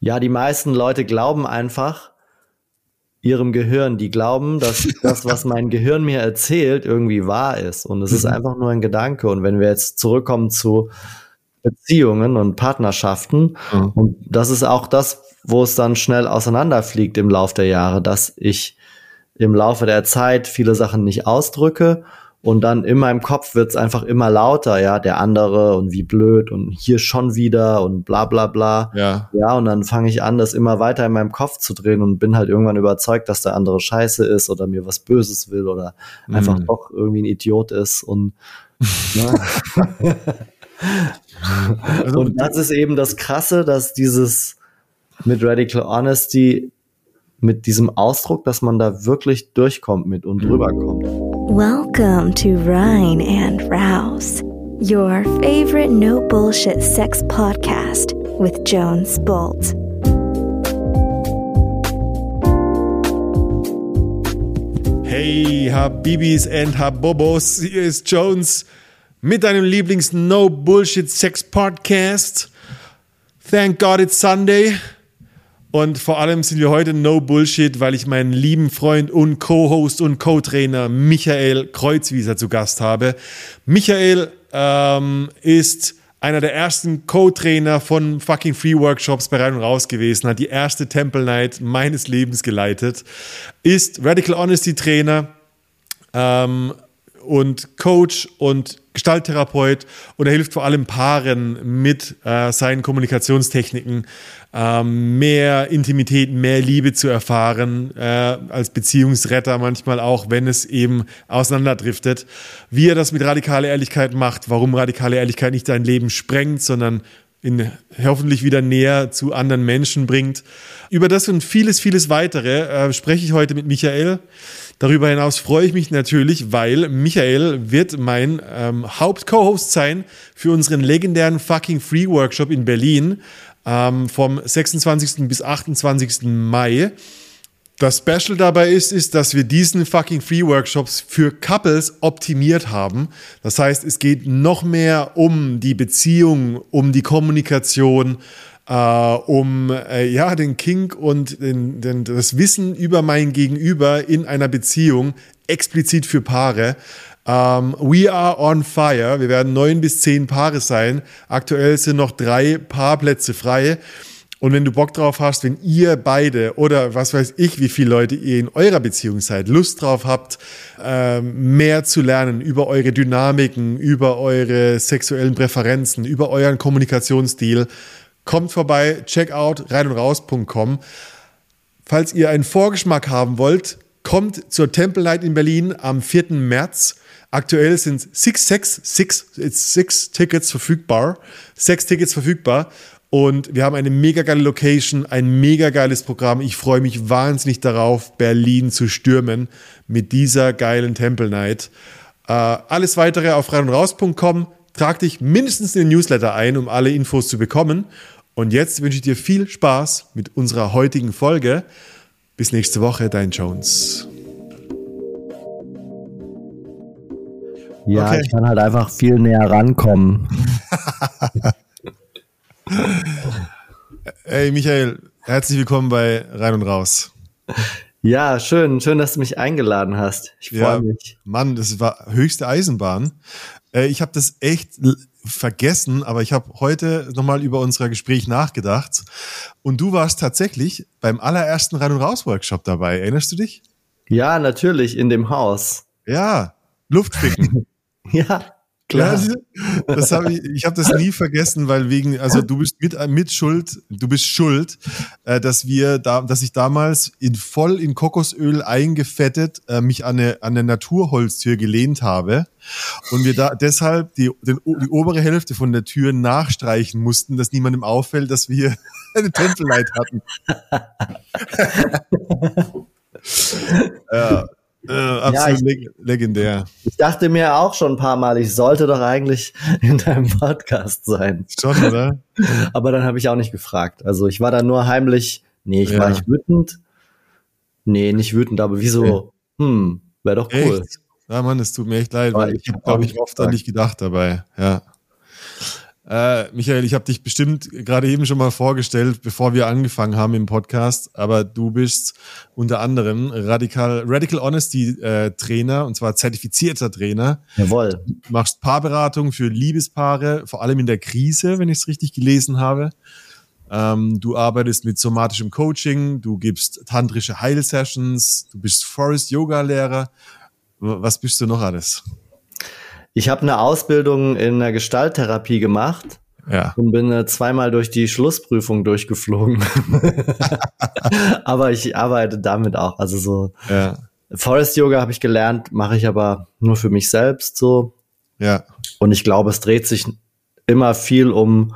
Ja, die meisten Leute glauben einfach ihrem Gehirn. Die glauben, dass das, was mein Gehirn mir erzählt, irgendwie wahr ist. Und es ist Mhm. einfach nur ein Gedanke. Und wenn wir jetzt zurückkommen zu Beziehungen und Partnerschaften, Mhm. und das ist auch das, wo es dann schnell auseinanderfliegt im Lauf der Jahre, dass ich im Laufe der Zeit viele Sachen nicht ausdrücke und dann in meinem Kopf wird's einfach immer lauter, ja, der andere und wie blöd und hier schon wieder und bla bla bla. Ja. Ja, und dann fange ich an, das immer weiter in meinem Kopf zu drehen und bin halt irgendwann überzeugt, dass der andere scheiße ist oder mir was Böses will oder einfach Mhm. doch irgendwie ein Idiot ist und ne? Und das ist eben das Krasse, dass dieses mit Radical Honesty, mit diesem Ausdruck, dass man da wirklich durchkommt mit und drüber kommt. Welcome to Rhine and Rouse, your favorite no bullshit sex podcast with Jones Bolt. Hey, Habibis and Habobos, hier ist Jones mit deinem Lieblings-No-Bullshit-Sex-Podcast. Thank God it's Sunday. Und vor allem sind wir heute No Bullshit, weil ich meinen lieben Freund und Co-Host und Co-Trainer Michael Kreuzwieser zu Gast habe. Michael ähm, ist einer der ersten Co-Trainer von fucking Free Workshops bei Rein und Raus gewesen, hat die erste Temple Night meines Lebens geleitet, ist Radical Honesty Trainer, ähm, und Coach und Gestalttherapeut und er hilft vor allem Paaren mit äh, seinen Kommunikationstechniken ähm, mehr Intimität, mehr Liebe zu erfahren, äh, als Beziehungsretter manchmal auch, wenn es eben auseinanderdriftet. Wie er das mit radikaler Ehrlichkeit macht, warum radikale Ehrlichkeit nicht dein Leben sprengt, sondern in hoffentlich wieder näher zu anderen Menschen bringt. Über das und vieles, vieles weitere äh, spreche ich heute mit Michael. Darüber hinaus freue ich mich natürlich, weil Michael wird mein ähm, Haupt-Co-Host sein für unseren legendären fucking Free Workshop in Berlin ähm, vom 26. bis 28. Mai. Das Special dabei ist, ist, dass wir diesen fucking Free Workshops für Couples optimiert haben. Das heißt, es geht noch mehr um die Beziehung, um die Kommunikation, äh, um äh, ja den Kink und den, den, das Wissen über mein Gegenüber in einer Beziehung, explizit für Paare. Ähm, we are on fire. Wir werden neun bis zehn Paare sein. Aktuell sind noch drei Paarplätze frei. Und wenn du Bock drauf hast, wenn ihr beide oder was weiß ich, wie viele Leute ihr in eurer Beziehung seid, Lust drauf habt, ähm, mehr zu lernen über eure Dynamiken, über eure sexuellen Präferenzen, über euren Kommunikationsstil, kommt vorbei, check out rein und raus.com. Falls ihr einen Vorgeschmack haben wollt, kommt zur Temple Night in Berlin am 4. März. Aktuell sind six, six, six, six Tickets verfügbar. Sechs Tickets verfügbar. Und wir haben eine mega geile Location, ein mega geiles Programm. Ich freue mich wahnsinnig darauf, Berlin zu stürmen mit dieser geilen Temple Night. Äh, alles weitere auf reinundraus.com. Trag dich mindestens in den Newsletter ein, um alle Infos zu bekommen. Und jetzt wünsche ich dir viel Spaß mit unserer heutigen Folge. Bis nächste Woche, dein Jones. Ja, Okay. ich kann halt einfach viel näher rankommen. Hey Michael, herzlich willkommen bei Rein und Raus. Ja, schön, schön, dass du mich eingeladen hast. Ich freue Ja, mich. Mann, das war höchste Eisenbahn. Äh, ich habe das echt vergessen, aber ich habe heute nochmal über unser Gespräch nachgedacht. Und du warst tatsächlich beim allerersten Rein und Raus Workshop dabei. Erinnerst du dich? Ja, natürlich, in dem Haus. Ja, Luftficken. Ja, klar. Das hab ich ich habe das nie vergessen, weil wegen, also du bist mit, mit Schuld, du bist schuld, äh, dass wir da, dass ich damals in voll in Kokosöl eingefettet äh, mich an eine, an eine Naturholztür gelehnt habe und wir da deshalb die, den, die obere Hälfte von der Tür nachstreichen mussten, dass niemandem auffällt, dass wir eine Tempellight hatten. ja, äh, absolut ich- leg legendär. Ich dachte mir auch schon ein paar Mal, ich sollte doch eigentlich in deinem Podcast sein. Schon, oder? Aber dann habe ich auch nicht gefragt. Also ich war da nur heimlich, nee, ich war Ja. nicht wütend. Nee, nicht wütend, aber wieso? Hm, wäre doch cool. Echt? Ja, Mann, es tut mir echt leid, weil ich ich habe, hab glaube ich, oft an dich gedacht dabei. Ja. Äh, Michael, ich habe dich bestimmt gerade eben schon mal vorgestellt, bevor wir angefangen haben im Podcast, aber du bist unter anderem Radical, Radical Honesty äh, Trainer und zwar zertifizierter Trainer. Jawohl. Du machst Paarberatung für Liebespaare, vor allem in der Krise, wenn ich es richtig gelesen habe. Ähm, du arbeitest mit somatischem Coaching, du gibst tantrische Heilsessions, du bist Forest Yoga Lehrer. Was bist du noch alles? Ich habe eine Ausbildung in der Gestalttherapie gemacht Ja. und bin äh, zweimal durch die Schlussprüfung durchgeflogen. aber ich arbeite damit auch. Also so Ja. Forest Yoga habe ich gelernt, mache ich aber nur für mich selbst so. Ja. Und ich glaube, es dreht sich immer viel um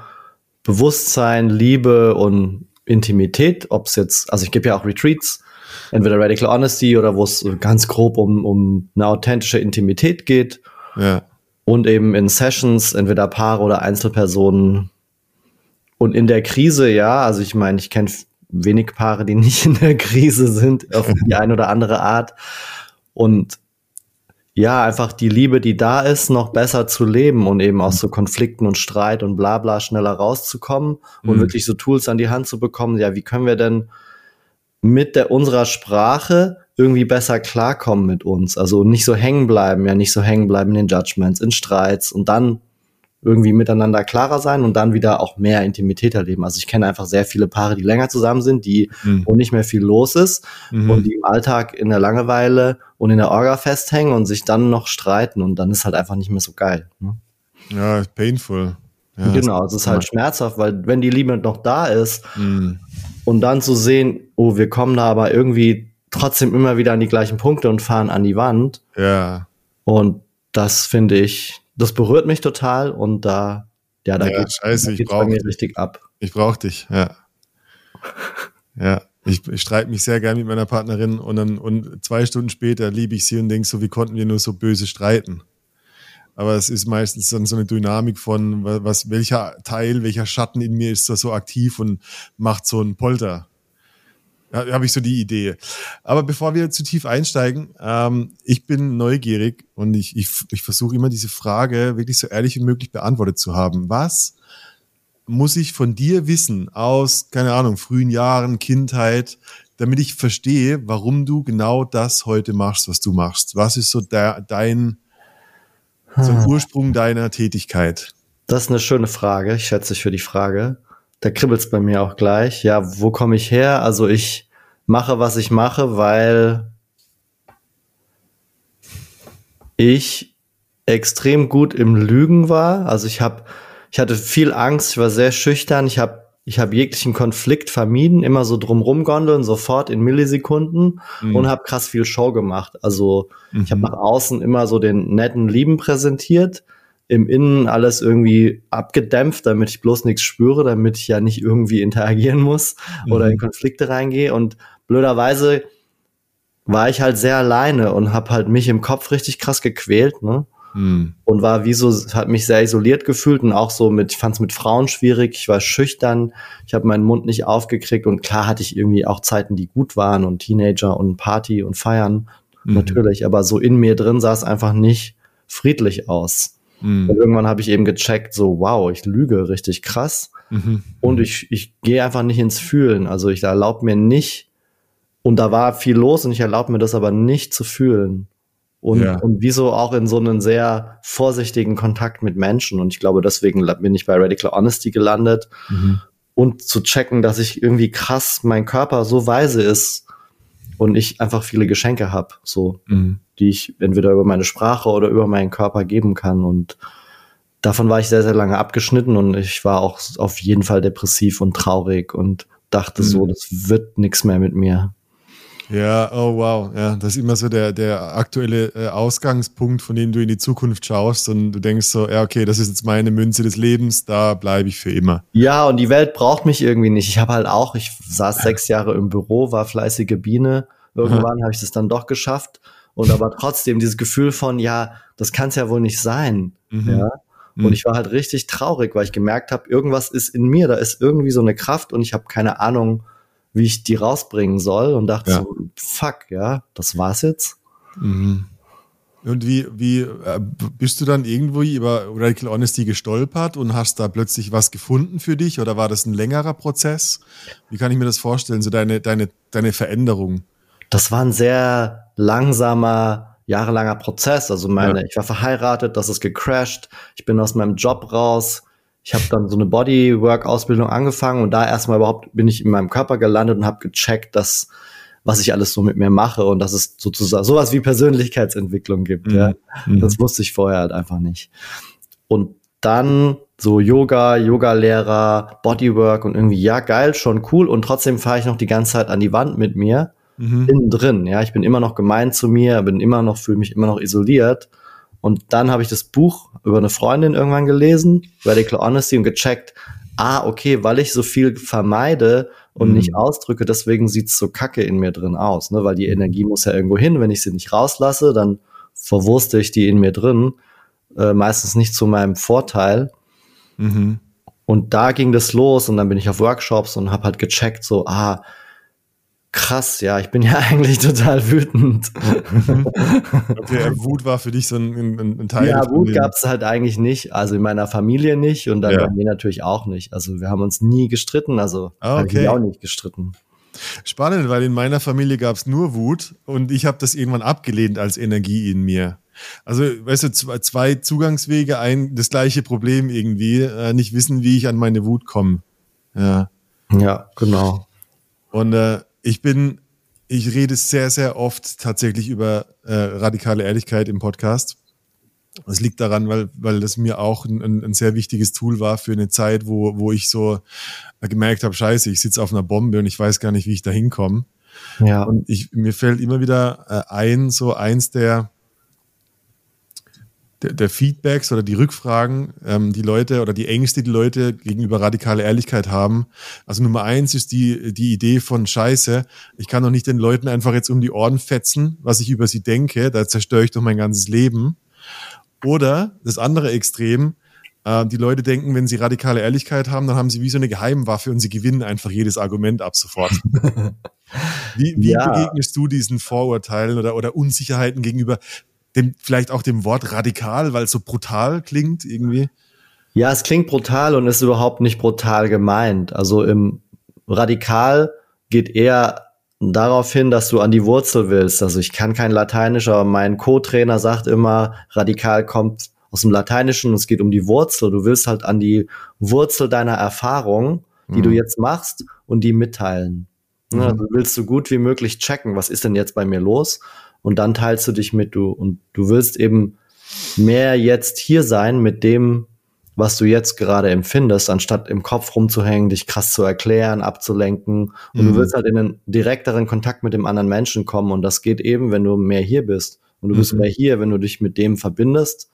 Bewusstsein, Liebe und Intimität. Ob es jetzt, also ich gebe ja auch Retreats, entweder Radical Honesty oder wo es ganz grob um, um eine authentische Intimität geht. Ja. Und eben in Sessions, entweder Paare oder Einzelpersonen. Und in der Krise, ja, also ich meine, ich kenne wenig Paare, die nicht in der Krise sind, auf die eine oder andere Art. Und ja, einfach die Liebe, die da ist, noch besser zu leben und eben aus so Konflikten und Streit und bla bla schneller rauszukommen und Mhm. wirklich so Tools an die Hand zu bekommen. Ja, wie können wir denn mit der unserer Sprache irgendwie besser klarkommen mit uns? Also nicht so hängen bleiben, ja, nicht so hängen bleiben in den Judgments, in Streits und dann irgendwie miteinander klarer sein und dann wieder auch mehr Intimität erleben. Also ich kenne einfach sehr viele Paare, die länger zusammen sind, die Mhm. wo nicht mehr viel los ist Mhm. und die im Alltag in der Langeweile und in der Orga festhängen und sich dann noch streiten und dann ist halt einfach nicht mehr so geil. Ne? Ja, painful. Ja, genau, es ist halt schmerzhaft, weil wenn die Liebe noch da ist Mhm. und dann zu sehen, oh, wir kommen da aber irgendwie trotzdem immer wieder an die gleichen Punkte und fahren an die Wand Ja. und das finde ich, das berührt mich total und da, ja, da Ja, geht's, scheiße, ich bei mir richtig ab. Ich brauche dich, ja. Ja, ich, ich streite mich sehr gern mit meiner Partnerin und dann und zwei Stunden später liebe ich sie und denke so, wie konnten wir nur so böse streiten? Aber es ist meistens dann so eine Dynamik von, wa- was, welcher Teil, welcher Schatten in mir ist da so aktiv und macht so einen Polter. Habe ich so die Idee. Aber bevor wir zu tief einsteigen, ähm, ich bin neugierig und ich, ich, ich versuche immer diese Frage wirklich so ehrlich wie möglich beantwortet zu haben. Was muss ich von dir wissen aus, keine Ahnung, frühen Jahren, Kindheit, damit ich verstehe, warum du genau das heute machst, was du machst? Was ist so der, dein, so ein Ursprung deiner Tätigkeit? Das ist eine schöne Frage. Ich schätze dich für die Frage. Da kribbelt's bei mir auch gleich. Ja, wo komme ich her? Also ich mache, was ich mache, weil ich extrem gut im Lügen war. Also ich habe, ich hatte viel Angst. Ich war sehr schüchtern. Ich habe, ich habe jeglichen Konflikt vermieden, immer so drumrum gondeln, sofort in Millisekunden Mhm. und habe krass viel Show gemacht. Also ich habe Mhm. nach außen immer so den netten Lieben präsentiert, im Innen alles irgendwie abgedämpft, damit ich bloß nichts spüre, damit ich ja nicht irgendwie interagieren muss oder Mhm. in Konflikte reingehe. Und blöderweise war ich halt sehr alleine und habe halt mich im Kopf richtig krass gequält, ne? Mhm. Und war wie so, hat mich sehr isoliert gefühlt und auch so mit, ich fand es mit Frauen schwierig, ich war schüchtern, ich habe meinen Mund nicht aufgekriegt und klar hatte ich irgendwie auch Zeiten, die gut waren und Teenager und Party und Feiern, Mhm. natürlich, aber so in mir drin sah es einfach nicht friedlich aus. Und Mhm. irgendwann habe ich eben gecheckt, so wow, ich lüge richtig krass Mhm. und ich, ich gehe einfach nicht ins Fühlen. Also ich erlaube mir nicht, und da war viel los und ich erlaube mir das aber nicht zu fühlen. Und, Ja. und wieso auch in so einen sehr vorsichtigen Kontakt mit Menschen. Und ich glaube, deswegen bin ich bei Radical Honesty gelandet Mhm. und zu checken, dass ich irgendwie krass mein Körper so weise ist und ich einfach viele Geschenke habe, so Mhm. die ich entweder über meine Sprache oder über meinen Körper geben kann. Und davon war ich sehr, sehr lange abgeschnitten und ich war auch auf jeden Fall depressiv und traurig und dachte so, Mhm. das wird nichts mehr mit mir. Ja, oh wow. Ja, das ist immer so der, der aktuelle äh, Ausgangspunkt, von dem du in die Zukunft schaust und du denkst so, ja, okay, das ist jetzt meine Münze des Lebens, da bleibe ich für immer. Ja, und die Welt braucht mich irgendwie nicht. Ich habe halt auch, ich saß sechs Jahre im Büro, war fleißige Biene. Irgendwann habe ich das dann doch geschafft. Und aber trotzdem dieses Gefühl von, ja, das kann es ja wohl nicht sein. Mhm. Ja. Mhm. Und ich war halt richtig traurig, weil ich gemerkt habe, irgendwas ist in mir, da ist irgendwie so eine Kraft und ich habe keine Ahnung, wie ich die rausbringen soll und dachte Ja. so, fuck, ja, das war's jetzt. Mhm. Und wie, wie äh, bist du dann irgendwo über Radical Honesty gestolpert und hast da plötzlich was gefunden für dich oder war das ein längerer Prozess? Wie kann ich mir das vorstellen, so deine, deine, deine Veränderung? Das war ein sehr langsamer, jahrelanger Prozess. Also meine, ja. ich war verheiratet, das ist gecrashed, ich bin aus meinem Job raus, ich habe dann so eine Bodywork-Ausbildung angefangen und da erstmal überhaupt bin ich in meinem Körper gelandet und habe gecheckt, dass was ich alles so mit mir mache und dass es sozusagen sowas wie Persönlichkeitsentwicklung gibt. Mhm. Ja. Das wusste ich vorher halt einfach nicht. Und dann so Yoga, Yoga-Lehrer, Bodywork und irgendwie, ja, geil, schon cool. Und trotzdem fahre ich noch die ganze Zeit an die Wand mit mir, mhm. innen drin. Ja, ich bin immer noch gemein zu mir, bin immer noch, fühle mich immer noch isoliert. Und dann habe ich das Buch über eine Freundin irgendwann gelesen, Radical Honesty, und gecheckt, ah, okay, weil ich so viel vermeide, und mhm. nicht ausdrücke, deswegen sieht's so kacke in mir drin aus, ne? weil die mhm. Energie muss ja irgendwo hin. Wenn ich sie nicht rauslasse, dann verwurste ich die in mir drin, äh, meistens nicht zu meinem Vorteil. Mhm. Und da ging das los und dann bin ich auf Workshops und habe halt gecheckt, so, ah, krass, ja, ich bin ja eigentlich total wütend. Okay, Wut war für dich so ein, ein, ein Teil. Ja, Wut gab es halt eigentlich nicht. Also in meiner Familie nicht und dann ja. bei mir natürlich auch nicht. Also wir haben uns nie gestritten, also ah, okay. auch nicht gestritten. Spannend, weil in meiner Familie gab es nur Wut und ich habe das irgendwann abgelehnt als Energie in mir. Also, weißt du, zwei Zugangswege, ein das gleiche Problem irgendwie, äh, nicht wissen, wie ich an meine Wut komme. Ja. Ja, genau. Und äh, ich bin, ich rede sehr, sehr oft tatsächlich über äh, radikale Ehrlichkeit im Podcast. Das liegt daran, weil, weil das mir auch ein, ein sehr wichtiges Tool war für eine Zeit, wo, wo ich so gemerkt habe, scheiße, ich sitze auf einer Bombe und ich weiß gar nicht, wie ich da hinkomme. Ja. Und ich, mir fällt immer wieder äh, ein, so eins der, der, der Feedbacks oder die Rückfragen, ähm, die Leute oder die Ängste, die Leute gegenüber radikale Ehrlichkeit haben. Also Nummer eins ist die, die Idee von Scheiße. Ich kann doch nicht den Leuten einfach jetzt um die Ohren fetzen, was ich über sie denke. Da zerstöre ich doch mein ganzes Leben. Oder das andere Extrem, äh, die Leute denken, wenn sie radikale Ehrlichkeit haben, dann haben sie wie so eine Geheimwaffe und sie gewinnen einfach jedes Argument ab sofort. wie wie ja. begegnest du diesen Vorurteilen oder, oder Unsicherheiten gegenüber dem, vielleicht auch dem Wort radikal, weil es so brutal klingt irgendwie? Ja, es klingt brutal und ist überhaupt nicht brutal gemeint. Also im Radikal geht eher darauf hin, dass du an die Wurzel willst. Also ich kann kein Lateinisch, aber mein Co-Trainer sagt immer, radikal kommt aus dem Lateinischen und es geht um die Wurzel. Du willst halt an die Wurzel deiner Erfahrung, die mhm. du jetzt machst und die mitteilen. Mhm. Also willst du gut wie möglich checken, was ist denn jetzt bei mir los? Und dann teilst du dich mit du und du willst eben mehr jetzt hier sein mit dem, was du jetzt gerade empfindest, anstatt im Kopf rumzuhängen, dich krass zu erklären, abzulenken. Und mhm. du willst halt in einen direkteren Kontakt mit dem anderen Menschen kommen. Und das geht eben, wenn du mehr hier bist. Und du mhm. bist mehr hier, wenn du dich mit dem verbindest,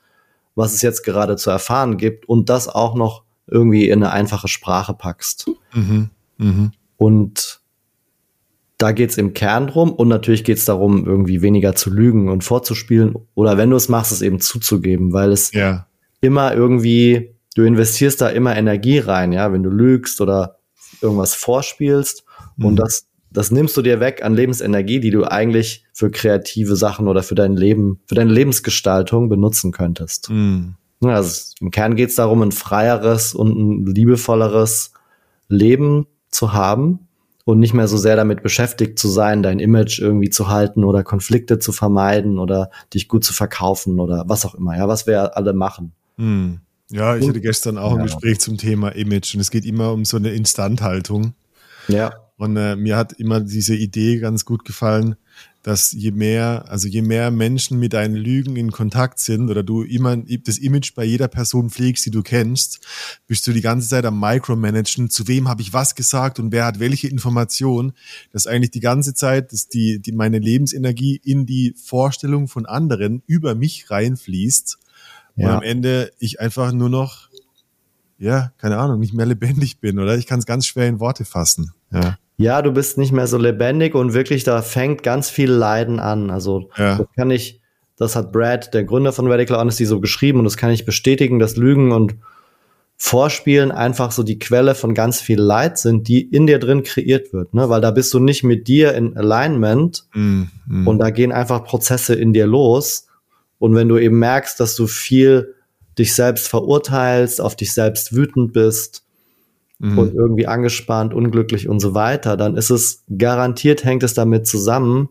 was es jetzt gerade zu erfahren gibt und das auch noch irgendwie in eine einfache Sprache packst. Mhm. mhm. Und da geht's im Kern drum und natürlich geht's darum, irgendwie weniger zu lügen und vorzuspielen oder wenn du es machst, es eben zuzugeben, weil es ja. immer irgendwie, du investierst da immer Energie rein, ja, wenn du lügst oder irgendwas vorspielst mhm. und das, das nimmst du dir weg an Lebensenergie, die du eigentlich für kreative Sachen oder für dein Leben, für deine Lebensgestaltung benutzen könntest. Mhm. Also im Kern geht's darum, ein freieres und ein liebevolleres Leben zu haben und nicht mehr so sehr damit beschäftigt zu sein, dein Image irgendwie zu halten oder Konflikte zu vermeiden oder dich gut zu verkaufen oder was auch immer, ja, was wir alle machen. Hm. Ja, ich hatte gestern auch ein Gespräch zum Thema Image und es geht immer um so eine Instandhaltung. Ja. Und äh, mir hat immer diese Idee ganz gut gefallen, dass je mehr, also je mehr Menschen mit deinen Lügen in Kontakt sind oder du immer das Image bei jeder Person pflegst, die du kennst, bist du die ganze Zeit am Micromanagen, zu wem habe ich was gesagt und wer hat welche Information, dass eigentlich die ganze Zeit, dass die, die meine Lebensenergie in die Vorstellung von anderen über mich reinfließt ja. und am Ende ich einfach nur noch, ja, keine Ahnung, nicht mehr lebendig bin oder ich kann es ganz schwer in Worte fassen. Ja ja, du bist nicht mehr so lebendig und wirklich, da fängt ganz viel Leiden an. Also ja. das kann ich, das hat Brad, der Gründer von Radical Honesty, so geschrieben und das kann ich bestätigen, dass Lügen und Vorspielen einfach so die Quelle von ganz viel Leid sind, die in dir drin kreiert wird, ne? Weil da bist du nicht mit dir in Alignment mm, mm. und da gehen einfach Prozesse in dir los Und wenn du eben merkst, dass du viel dich selbst verurteilst, auf dich selbst wütend bist mhm. und irgendwie angespannt, unglücklich und so weiter, dann ist es garantiert hängt es damit zusammen,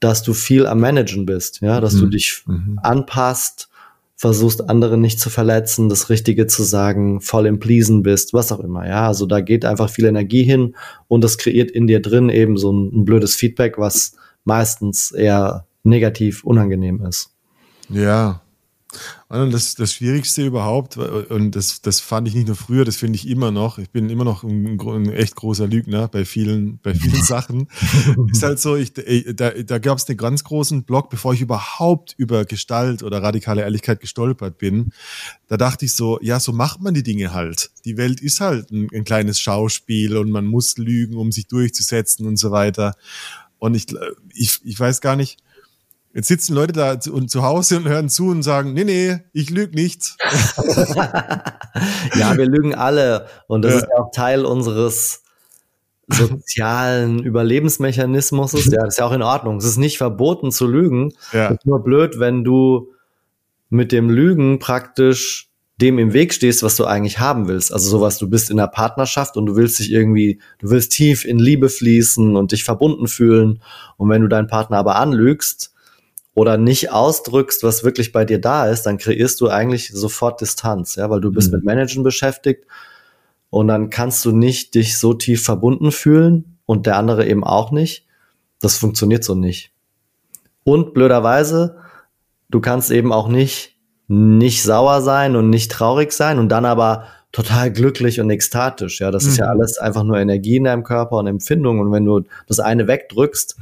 dass du viel am Managen bist, ja, dass mhm. du dich mhm. anpasst, versuchst andere nicht zu verletzen, das Richtige zu sagen, voll im Pleasen bist, was auch immer, ja, also da geht einfach viel Energie hin und das kreiert in dir drin eben so ein, ein blödes Feedback, was meistens eher negativ unangenehm ist. Ja, und das, das Schwierigste überhaupt, und das, das fand ich nicht nur früher, das finde ich immer noch. Ich bin immer noch ein, ein, echt großer Lügner bei vielen, bei vielen Sachen. ist halt so, ich, da, da gab es einen ganz großen Block, bevor ich überhaupt über Gestalt oder radikale Ehrlichkeit gestolpert bin. Da dachte ich so, ja, so macht man die Dinge halt. Die Welt ist halt ein, ein kleines Schauspiel und man muss lügen, um sich durchzusetzen und so weiter. Und ich, ich, ich weiß gar nicht, Jetzt sitzen Leute da zu, zu Hause und hören zu und sagen, nee, nee, ich lüge nicht. ja, wir lügen alle. Und das ja. ist auch Teil unseres sozialen Überlebensmechanismus. Ja, das ist ja auch in Ordnung. Es ist nicht verboten zu lügen. Ja. Es ist nur blöd, wenn du mit dem Lügen praktisch dem im Weg stehst, was du eigentlich haben willst. Also sowas, du bist in einer Partnerschaft und du willst dich irgendwie, du willst tief in Liebe fließen und dich verbunden fühlen. Und wenn du deinen Partner aber anlügst, oder nicht ausdrückst, was wirklich bei dir da ist, dann kreierst du eigentlich sofort Distanz, ja, weil du bist mhm. mit Managen beschäftigt und dann kannst du nicht dich so tief verbunden fühlen und der andere eben auch nicht. Das funktioniert so nicht. Und blöderweise, du kannst eben auch nicht nicht sauer sein und nicht traurig sein und dann aber total glücklich und ekstatisch. Ja, das mhm. ist ja mhm. alles einfach nur Energie in deinem Körper und Empfindung. Und wenn du das eine wegdrückst,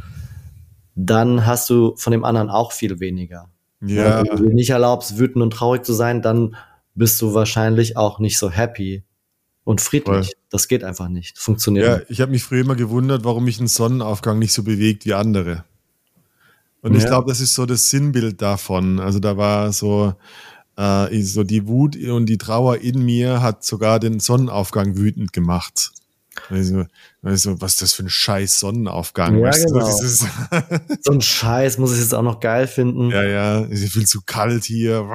dann hast du von dem anderen auch viel weniger. Ja. Wenn du dir nicht erlaubst, wütend und traurig zu sein, dann bist du wahrscheinlich auch nicht so happy und friedlich. Voll. Das geht einfach nicht. Funktioniert ja, nicht. ich habe mich früher immer gewundert, warum mich ein Sonnenaufgang nicht so bewegt wie andere. Und ja. ich glaube, das ist so das Sinnbild davon. Also da war so, äh, so die Wut und die Trauer in mir hat sogar den Sonnenaufgang wütend gemacht. Also, also, was ist das für ein scheiß Sonnenaufgang? Ja, genau. so ein Scheiß muss ich jetzt auch noch geil finden. Ja, ja, ist viel zu kalt hier.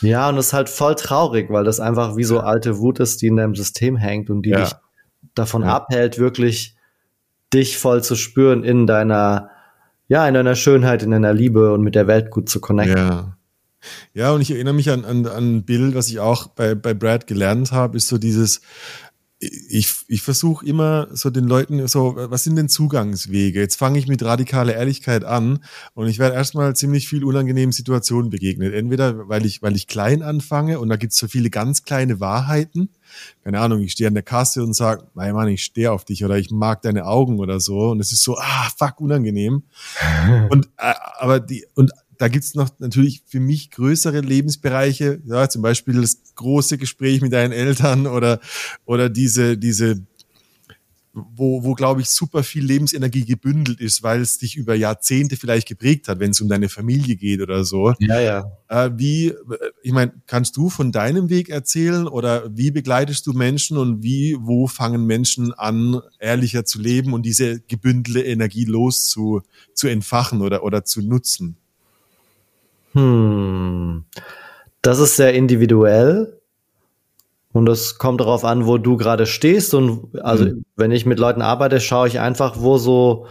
Ja, und das ist halt voll traurig, weil das einfach wie so alte Wut ist, die in deinem System hängt und die ja. dich davon ja. abhält, wirklich dich voll zu spüren in deiner, ja, in deiner Schönheit, in deiner Liebe und mit der Welt gut zu connecten. Ja. Ja, und ich erinnere mich an, an, an ein Bild, was ich auch bei, bei Brad gelernt habe, ist so dieses, ich, ich versuche immer so den Leuten so, was sind denn Zugangswege? Jetzt fange ich mit radikaler Ehrlichkeit an und ich werde erstmal ziemlich viel unangenehmen Situationen begegnet. Entweder weil ich, weil ich klein anfange und da gibt es so viele ganz kleine Wahrheiten. Keine Ahnung, ich stehe an der Kasse und sage, mein Mann, ich stehe auf dich oder ich mag deine Augen oder so. Und es ist so, ah, fuck, unangenehm. und äh, aber die, und da gibt's noch natürlich für mich größere Lebensbereiche, ja, zum Beispiel das große Gespräch mit deinen Eltern oder, oder diese, diese, wo, wo glaube ich, super viel Lebensenergie gebündelt ist, weil es dich über Jahrzehnte vielleicht geprägt hat, wenn es um deine Familie geht oder so. Ja, ja. Äh, wie, ich meine, kannst du von deinem Weg erzählen oder wie begleitest du Menschen und wie, wo fangen Menschen an, ehrlicher zu leben und diese gebündelte Energie los zu, zu entfachen oder, oder zu nutzen? Hm. Das ist sehr individuell. Und das kommt darauf an, wo du gerade stehst. Und also, mhm. wenn ich mit Leuten arbeite, schaue ich einfach, wo so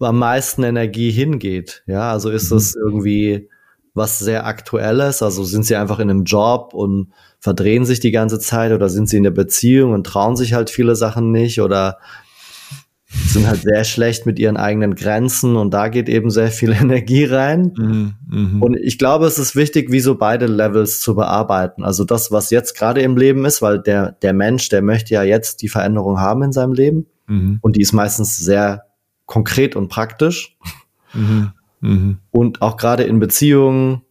am meisten Energie hingeht. Ja, also ist mhm. es irgendwie was sehr Aktuelles? Also sind sie einfach in einem Job und verdrehen sich die ganze Zeit oder sind sie in der Beziehung und trauen sich halt viele Sachen nicht oder sind halt sehr schlecht mit ihren eigenen Grenzen und da geht eben sehr viel Energie rein. Mhm, mh. Und ich glaube, es ist wichtig, wie so beide Levels zu bearbeiten. Also das, was jetzt gerade im Leben ist, weil der, der Mensch, der möchte ja jetzt die Veränderung haben in seinem Leben. Mhm. Und die ist meistens sehr konkret und praktisch. Mhm, mh. Und auch gerade in Beziehungen,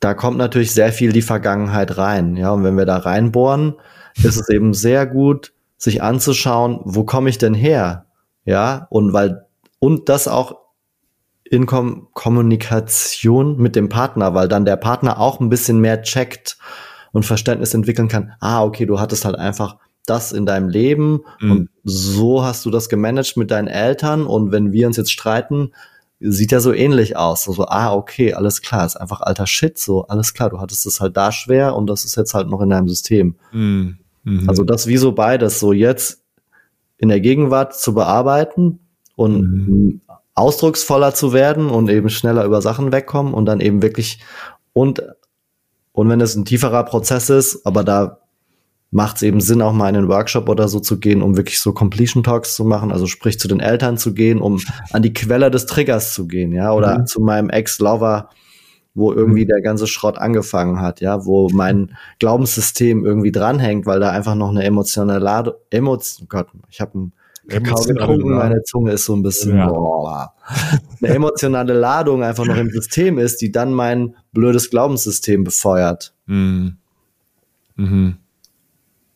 da kommt natürlich sehr viel die Vergangenheit rein. Ja, und wenn wir da reinbohren, ist es eben sehr gut, sich anzuschauen, wo komme ich denn her? Ja, und weil, und das auch in Kom Kommunikation mit dem Partner, weil dann der Partner auch ein bisschen mehr checkt und Verständnis entwickeln kann. Ah, okay, du hattest halt einfach das in deinem Leben mhm. und so hast du das gemanagt mit deinen Eltern und wenn wir uns jetzt streiten, sieht ja so ähnlich aus. So, so, ah, okay, alles klar, ist einfach alter Shit, so, alles klar, du hattest es halt da schwer und das ist jetzt halt noch in deinem System. Mhm. Mhm. Also das wie so beides, so jetzt in der Gegenwart zu bearbeiten und Mhm. ausdrucksvoller zu werden und eben schneller über Sachen wegkommen und dann eben wirklich und und wenn es ein tieferer Prozess ist, aber da macht es eben Sinn, auch mal in einen Workshop oder so zu gehen, um wirklich so Completion Talks zu machen, also sprich zu den Eltern zu gehen, um an die Quelle des Triggers zu gehen, ja, oder Mhm. zu meinem Ex-Lover, wo irgendwie der ganze Schrott angefangen hat, ja, wo mein Glaubenssystem irgendwie dranhängt, weil da einfach noch eine emotionale Ladung, Emotion, Gott, ich habe einen Kakao getrunken, meine Zunge ist so ein bisschen, Ja. boah, eine emotionale Ladung einfach noch im System ist, die dann mein blödes Glaubenssystem befeuert. Mhm. Mhm.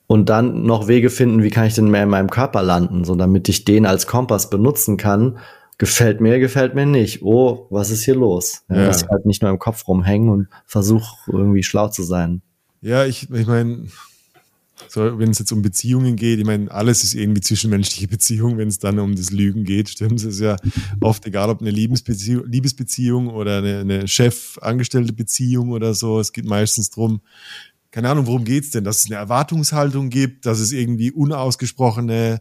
und dann noch Wege finden, wie kann ich denn mehr in meinem Körper landen, so damit ich den als Kompass benutzen kann. Gefällt mir, gefällt mir nicht. Oh, was ist hier los? Ja, Ja. Dass ich halt nicht nur im Kopf rumhängen und versuche irgendwie schlau zu sein. Ja, ich, ich meine, so, wenn es jetzt um Beziehungen geht, ich meine, alles ist irgendwie zwischenmenschliche Beziehung, wenn es dann um das Lügen geht, stimmt. Es ist ja oft egal, ob eine Liebesbeziehung, Liebesbeziehung oder eine, eine Chef-Angestellte-Beziehung oder so. Es geht meistens drum, keine Ahnung, worum geht's denn? Dass es eine Erwartungshaltung gibt, dass es irgendwie unausgesprochene,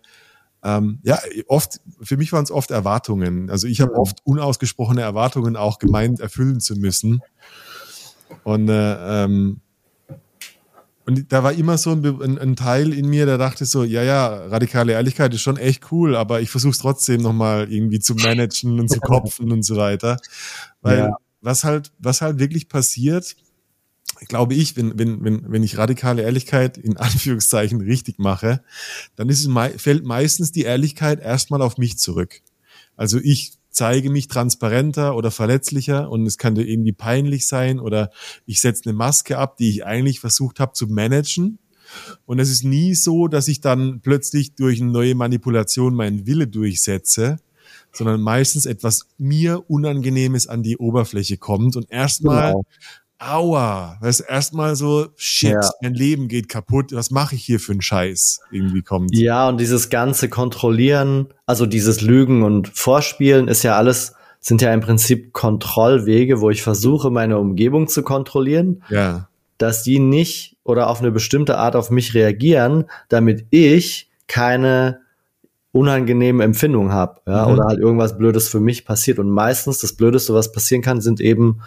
ähm, ja, oft, für mich waren es oft Erwartungen. Also ich habe oft unausgesprochene Erwartungen auch gemeint, erfüllen zu müssen. Und äh, ähm, und da war immer so ein, ein, ein Teil in mir, der dachte so, ja, ja, radikale Ehrlichkeit ist schon echt cool, aber ich versuche es trotzdem nochmal irgendwie zu managen und zu kopfen und so weiter. Weil Ja. was halt, was halt wirklich passiert, glaube ich, wenn, wenn, wenn, wenn ich radikale Ehrlichkeit in Anführungszeichen richtig mache, dann ist es mei fällt meistens die Ehrlichkeit erstmal auf mich zurück. Also ich zeige mich transparenter oder verletzlicher und es kann dir irgendwie peinlich sein oder ich setze eine Maske ab, die ich eigentlich versucht habe zu managen. Und es ist nie so, dass ich dann plötzlich durch eine neue Manipulation meinen Wille durchsetze, sondern meistens etwas mir Unangenehmes an die Oberfläche kommt und erstmal Genau. Aua, weißt du, erstmal so, shit, Ja. mein Leben geht kaputt, was mache ich hier für einen Scheiß? Irgendwie kommt. Ja, und dieses ganze Kontrollieren, also dieses Lügen und Vorspielen ist ja alles, sind ja im Prinzip Kontrollwege, wo ich versuche, meine Umgebung zu kontrollieren, Ja. dass die nicht oder auf eine bestimmte Art auf mich reagieren, damit ich keine unangenehme Empfindung habe, ja, Mhm. oder halt irgendwas Blödes für mich passiert. Und meistens das Blödeste, was passieren kann, sind eben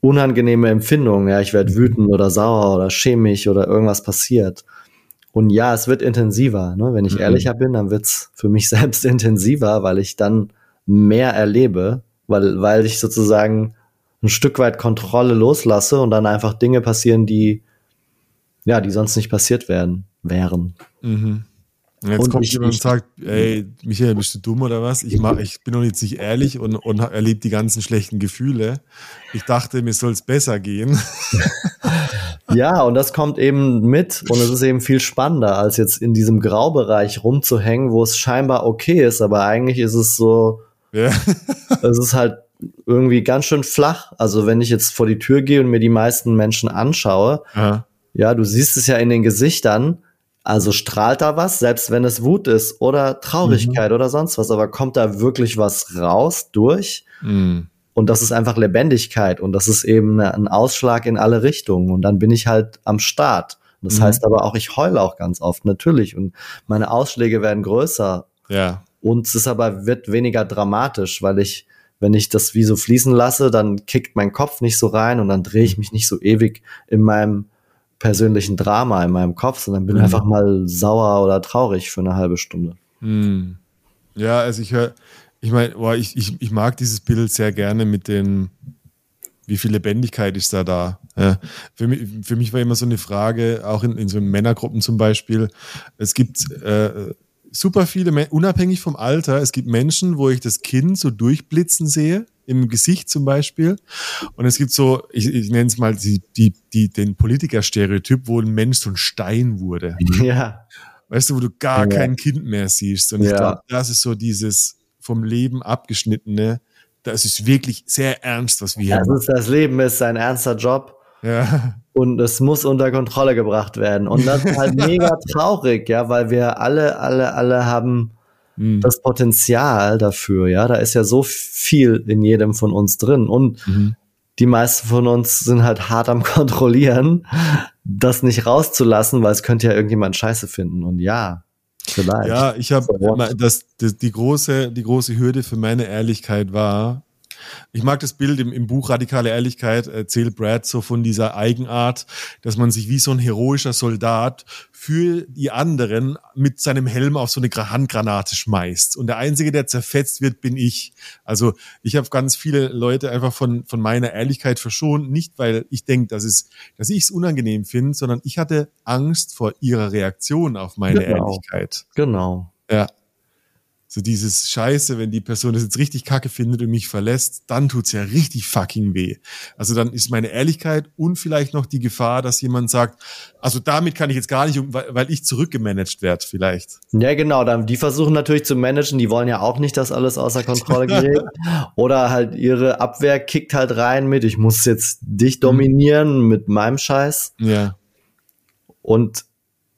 unangenehme Empfindungen. Ja, ich werde wütend oder sauer oder schämig oder irgendwas passiert. Und ja, es wird intensiver. Ne? Wenn ich Mhm. ehrlicher bin, dann wird's für mich selbst intensiver, weil ich dann mehr erlebe, weil, weil ich sozusagen ein Stück weit Kontrolle loslasse und dann einfach Dinge passieren, die ja, die sonst nicht passiert werden, wären. Mhm. Und Jetzt Und kommt ich- jemand und sagt, ey, Michael, bist du dumm oder was? Ich, mach, ich bin doch jetzt nicht ehrlich und, und erlebe die ganzen schlechten Gefühle. Ich dachte, mir soll es besser gehen. Ja, und das kommt eben mit und es ist eben viel spannender, als jetzt in diesem Graubereich rumzuhängen, wo es scheinbar okay ist, aber eigentlich ist es so, ja. es ist halt irgendwie ganz schön flach. Also wenn ich jetzt vor die Tür gehe und mir die meisten Menschen anschaue, Aha. ja, du siehst es ja in den Gesichtern, also strahlt da was, selbst wenn es Wut ist oder Traurigkeit oder sonst was, aber kommt da wirklich was raus durch? Mhm. Und das ist einfach Lebendigkeit und das ist eben eine- ein Ausschlag in alle Richtungen und dann bin ich halt am Start. Das Mhm. heißt aber auch, ich heule auch ganz oft, natürlich. Und meine Ausschläge werden größer Ja. und es ist aber, wird weniger dramatisch, weil ich, wenn ich das wie so fließen lasse, dann kickt mein Kopf nicht so rein und dann drehe ich mich nicht so ewig in meinem persönlichen Drama in meinem Kopf, sondern bin Mhm. einfach mal sauer oder traurig für eine halbe Stunde. Hm. Ja, also ich höre, ich meine, boah, ich, ich, ich mag dieses Bild sehr gerne mit den, wie viel Lebendigkeit ist da da. Ja. Für, mich, für mich war immer so eine Frage, auch in, in so Männergruppen zum Beispiel, es gibt äh, super viele, unabhängig vom Alter, es gibt Menschen, wo ich das Kind so durchblitzen sehe, im Gesicht zum Beispiel. Und es gibt so, ich, ich nenne es mal die, die, die, den Politikerstereotyp, wo ein Mensch so ein Stein wurde. Ja. Weißt du, wo du gar Ja. kein Kind mehr siehst. Und ich Ja. glaube, das ist so dieses vom Leben abgeschnittene, das ist wirklich sehr ernst, was wir hier Das, machen. ist, das Leben ist ein ernster Job. Ja. und es muss unter Kontrolle gebracht werden. Und das ist halt mega traurig, ja, weil wir alle, alle, alle haben mhm. das Potenzial dafür, ja, da ist ja so viel in jedem von uns drin und mhm. die meisten von uns sind halt hart am kontrollieren, das nicht rauszulassen, weil es könnte ja irgendjemand Scheiße finden und ja, vielleicht. Ja, ich habe das, das die große die große Hürde für meine Ehrlichkeit war, ich mag das Bild im, im Buch Radikale Ehrlichkeit, erzählt Brad so von dieser Eigenart, dass man sich wie so ein heroischer Soldat für die anderen mit seinem Helm auf so eine Handgranate schmeißt. Und der Einzige, der zerfetzt wird, bin ich. Also ich habe ganz viele Leute einfach von, von meiner Ehrlichkeit verschont, nicht weil ich denke, dass, es, dass ich es unangenehm finde, sondern ich hatte Angst vor ihrer Reaktion auf meine genau. Ehrlichkeit. Genau. Ja. So dieses Scheiße, wenn die Person das jetzt richtig kacke findet und mich verlässt, dann tut's ja richtig fucking weh. Also dann ist meine Ehrlichkeit und vielleicht noch die Gefahr, dass jemand sagt, also damit kann ich jetzt gar nicht, weil ich zurückgemanagt werde vielleicht. Ja, genau. Dann, die versuchen natürlich zu managen, die wollen ja auch nicht, dass alles außer Kontrolle gerät. Oder halt ihre Abwehr kickt halt rein mit, ich muss jetzt dich dominieren mhm. mit meinem Scheiß. Ja. Und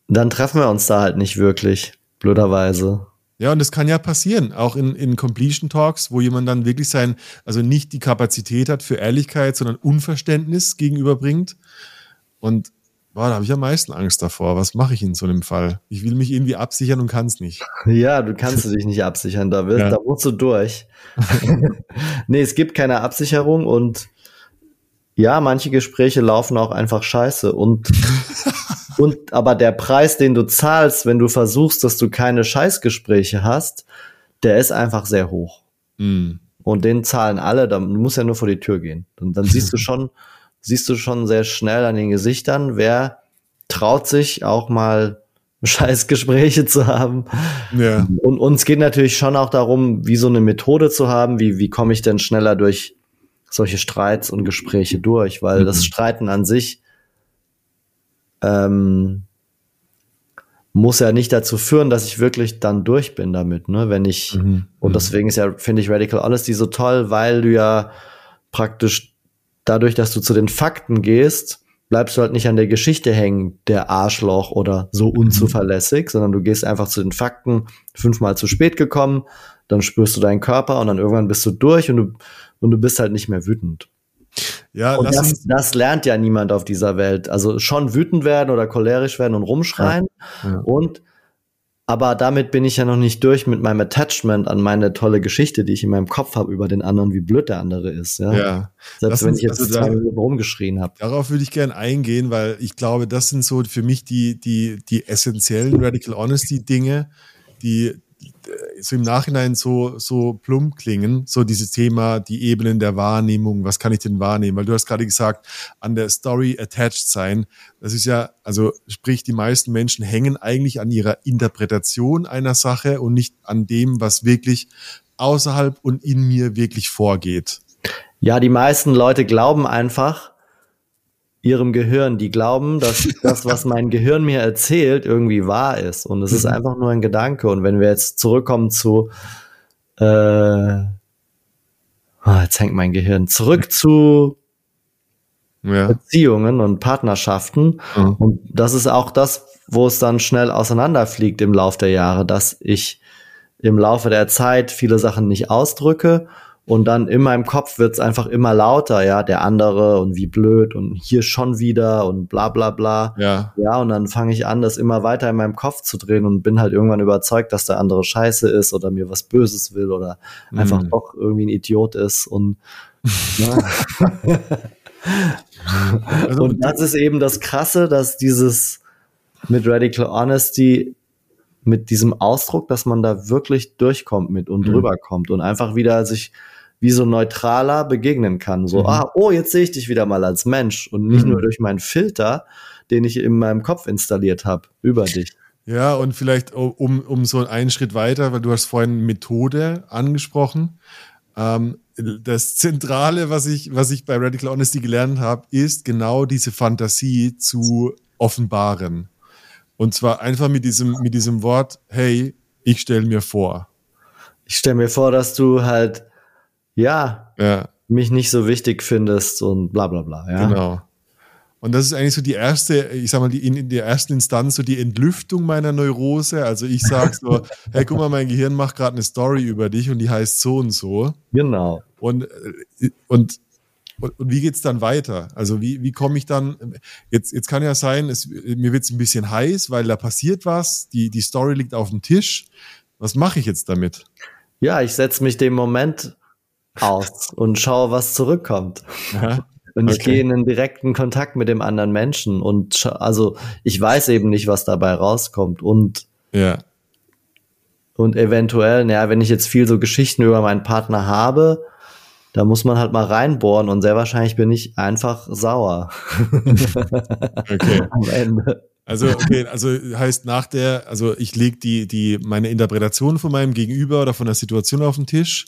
dann treffen wir uns da halt nicht wirklich, blöderweise. Ja, und das kann ja passieren, auch in, in Completion Talks, wo jemand dann wirklich sein, also nicht die Kapazität hat für Ehrlichkeit, sondern Unverständnis gegenüberbringt. Und boah, da habe ich am meisten Angst davor. Was mache ich in so einem Fall? Ich will mich irgendwie absichern und kann es nicht. Ja, du kannst dich nicht absichern, da, willst, ja. da musst du durch. nee, es gibt keine Absicherung und ja, manche Gespräche laufen auch einfach scheiße und Und aber der Preis, den du zahlst, wenn du versuchst, dass du keine Scheißgespräche hast, der ist einfach sehr hoch. Mm. Und den zahlen alle, da muss ja nur vor die Tür gehen. Und dann siehst du schon, siehst du schon sehr schnell an den Gesichtern, wer traut sich auch mal Scheißgespräche zu haben. Ja. Und uns geht natürlich schon auch darum, wie so eine Methode zu haben, wie, wie komme ich denn schneller durch solche Streits und Gespräche durch, weil mhm. das Streiten an sich ähm, muss ja nicht dazu führen, dass ich wirklich dann durch bin damit, ne? Wenn ich, mhm. und mhm. deswegen ist ja, finde ich Radical Honesty so toll, weil du ja praktisch dadurch, dass du zu den Fakten gehst, bleibst du halt nicht an der Geschichte hängen, der Arschloch oder so mhm. unzuverlässig, mhm. sondern du gehst einfach zu den Fakten, fünfmal zu spät gekommen, dann spürst du deinen Körper und dann irgendwann bist du durch und du, und du bist halt nicht mehr wütend. Ja, und das, das, lernt ja niemand auf dieser Welt. Also schon wütend werden oder cholerisch werden und rumschreien. Ja, ja. Und aber damit bin ich ja noch nicht durch mit meinem Attachment an meine tolle Geschichte, die ich in meinem Kopf habe über den anderen, wie blöd der andere ist. Ja. ja. Selbst wenn ich jetzt also zwei da, Minuten rumgeschrien habe. Darauf würde ich gerne eingehen, weil ich glaube, das sind so für mich die, die, die essentiellen Radical Honesty Dinge, die, so im Nachhinein so, so plump klingen, so dieses Thema, die Ebenen der Wahrnehmung, was kann ich denn wahrnehmen? Weil du hast gerade gesagt, an der Story attached sein, das ist ja, also sprich, die meisten Menschen hängen eigentlich an ihrer Interpretation einer Sache und nicht an dem, was wirklich außerhalb und in mir wirklich vorgeht. Ja, die meisten Leute glauben einfach, ihrem Gehirn. Die glauben, dass das, was mein Gehirn mir erzählt, irgendwie wahr ist. Und es ist mhm. einfach nur ein Gedanke. Und wenn wir jetzt zurückkommen zu, äh, oh, jetzt hängt mein Gehirn zurück zu ja. Beziehungen und Partnerschaften. Mhm. Und das ist auch das, wo es dann schnell auseinanderfliegt im Laufe der Jahre, dass ich im Laufe der Zeit viele Sachen nicht ausdrücke und dann in meinem Kopf wird's einfach immer lauter, ja, der andere und wie blöd und hier schon wieder und bla bla bla. Ja. Ja, und dann fange ich an, das immer weiter in meinem Kopf zu drehen und bin halt irgendwann überzeugt, dass der andere scheiße ist oder mir was Böses will oder mm. einfach doch irgendwie ein Idiot ist und ne? also, und das ist eben das Krasse, dass dieses mit Radical Honesty mit diesem Ausdruck, dass man da wirklich durchkommt mit und mhm. drüber kommt und einfach wieder sich wie so neutraler begegnen kann. So, mhm. ah, oh, jetzt sehe ich dich wieder mal als Mensch und nicht mhm. nur durch meinen Filter, den ich in meinem Kopf installiert habe, über dich. Ja, und vielleicht um, um so einen Schritt weiter, weil du hast vorhin Methode angesprochen. Ähm, das Zentrale, was ich, was ich bei Radical Honesty gelernt habe, ist genau diese Fantasie zu offenbaren. Und zwar einfach mit diesem, mit diesem Wort, hey, ich stelle mir vor. Ich stelle mir vor, dass du halt ja, ja, mich nicht so wichtig findest und bla bla bla. Ja? Genau. Und das ist eigentlich so die erste, ich sag mal, die, in der ersten Instanz so die Entlüftung meiner Neurose. Also ich sage so, hey, guck mal, mein Gehirn macht gerade eine Story über dich und die heißt so und so. Genau. Und, und, und, und wie geht's dann weiter? Also wie, wie komme ich dann, jetzt, jetzt kann ja sein, es, mir wird's ein bisschen heiß, weil da passiert was, die, die Story liegt auf dem Tisch. Was mache ich jetzt damit? Ja, ich setze mich dem Moment aus und schaue, was zurückkommt. Aha. Und ich Okay. gehe in einen direkten Kontakt mit dem anderen Menschen und also ich weiß eben nicht, was dabei rauskommt und Ja. und eventuell, naja, wenn ich jetzt viel so Geschichten über meinen Partner habe, da muss man halt mal reinbohren und sehr wahrscheinlich bin ich einfach sauer Okay. am Ende. Also, okay, also heißt nach der, also ich lege die, die, meine Interpretation von meinem Gegenüber oder von der Situation auf den Tisch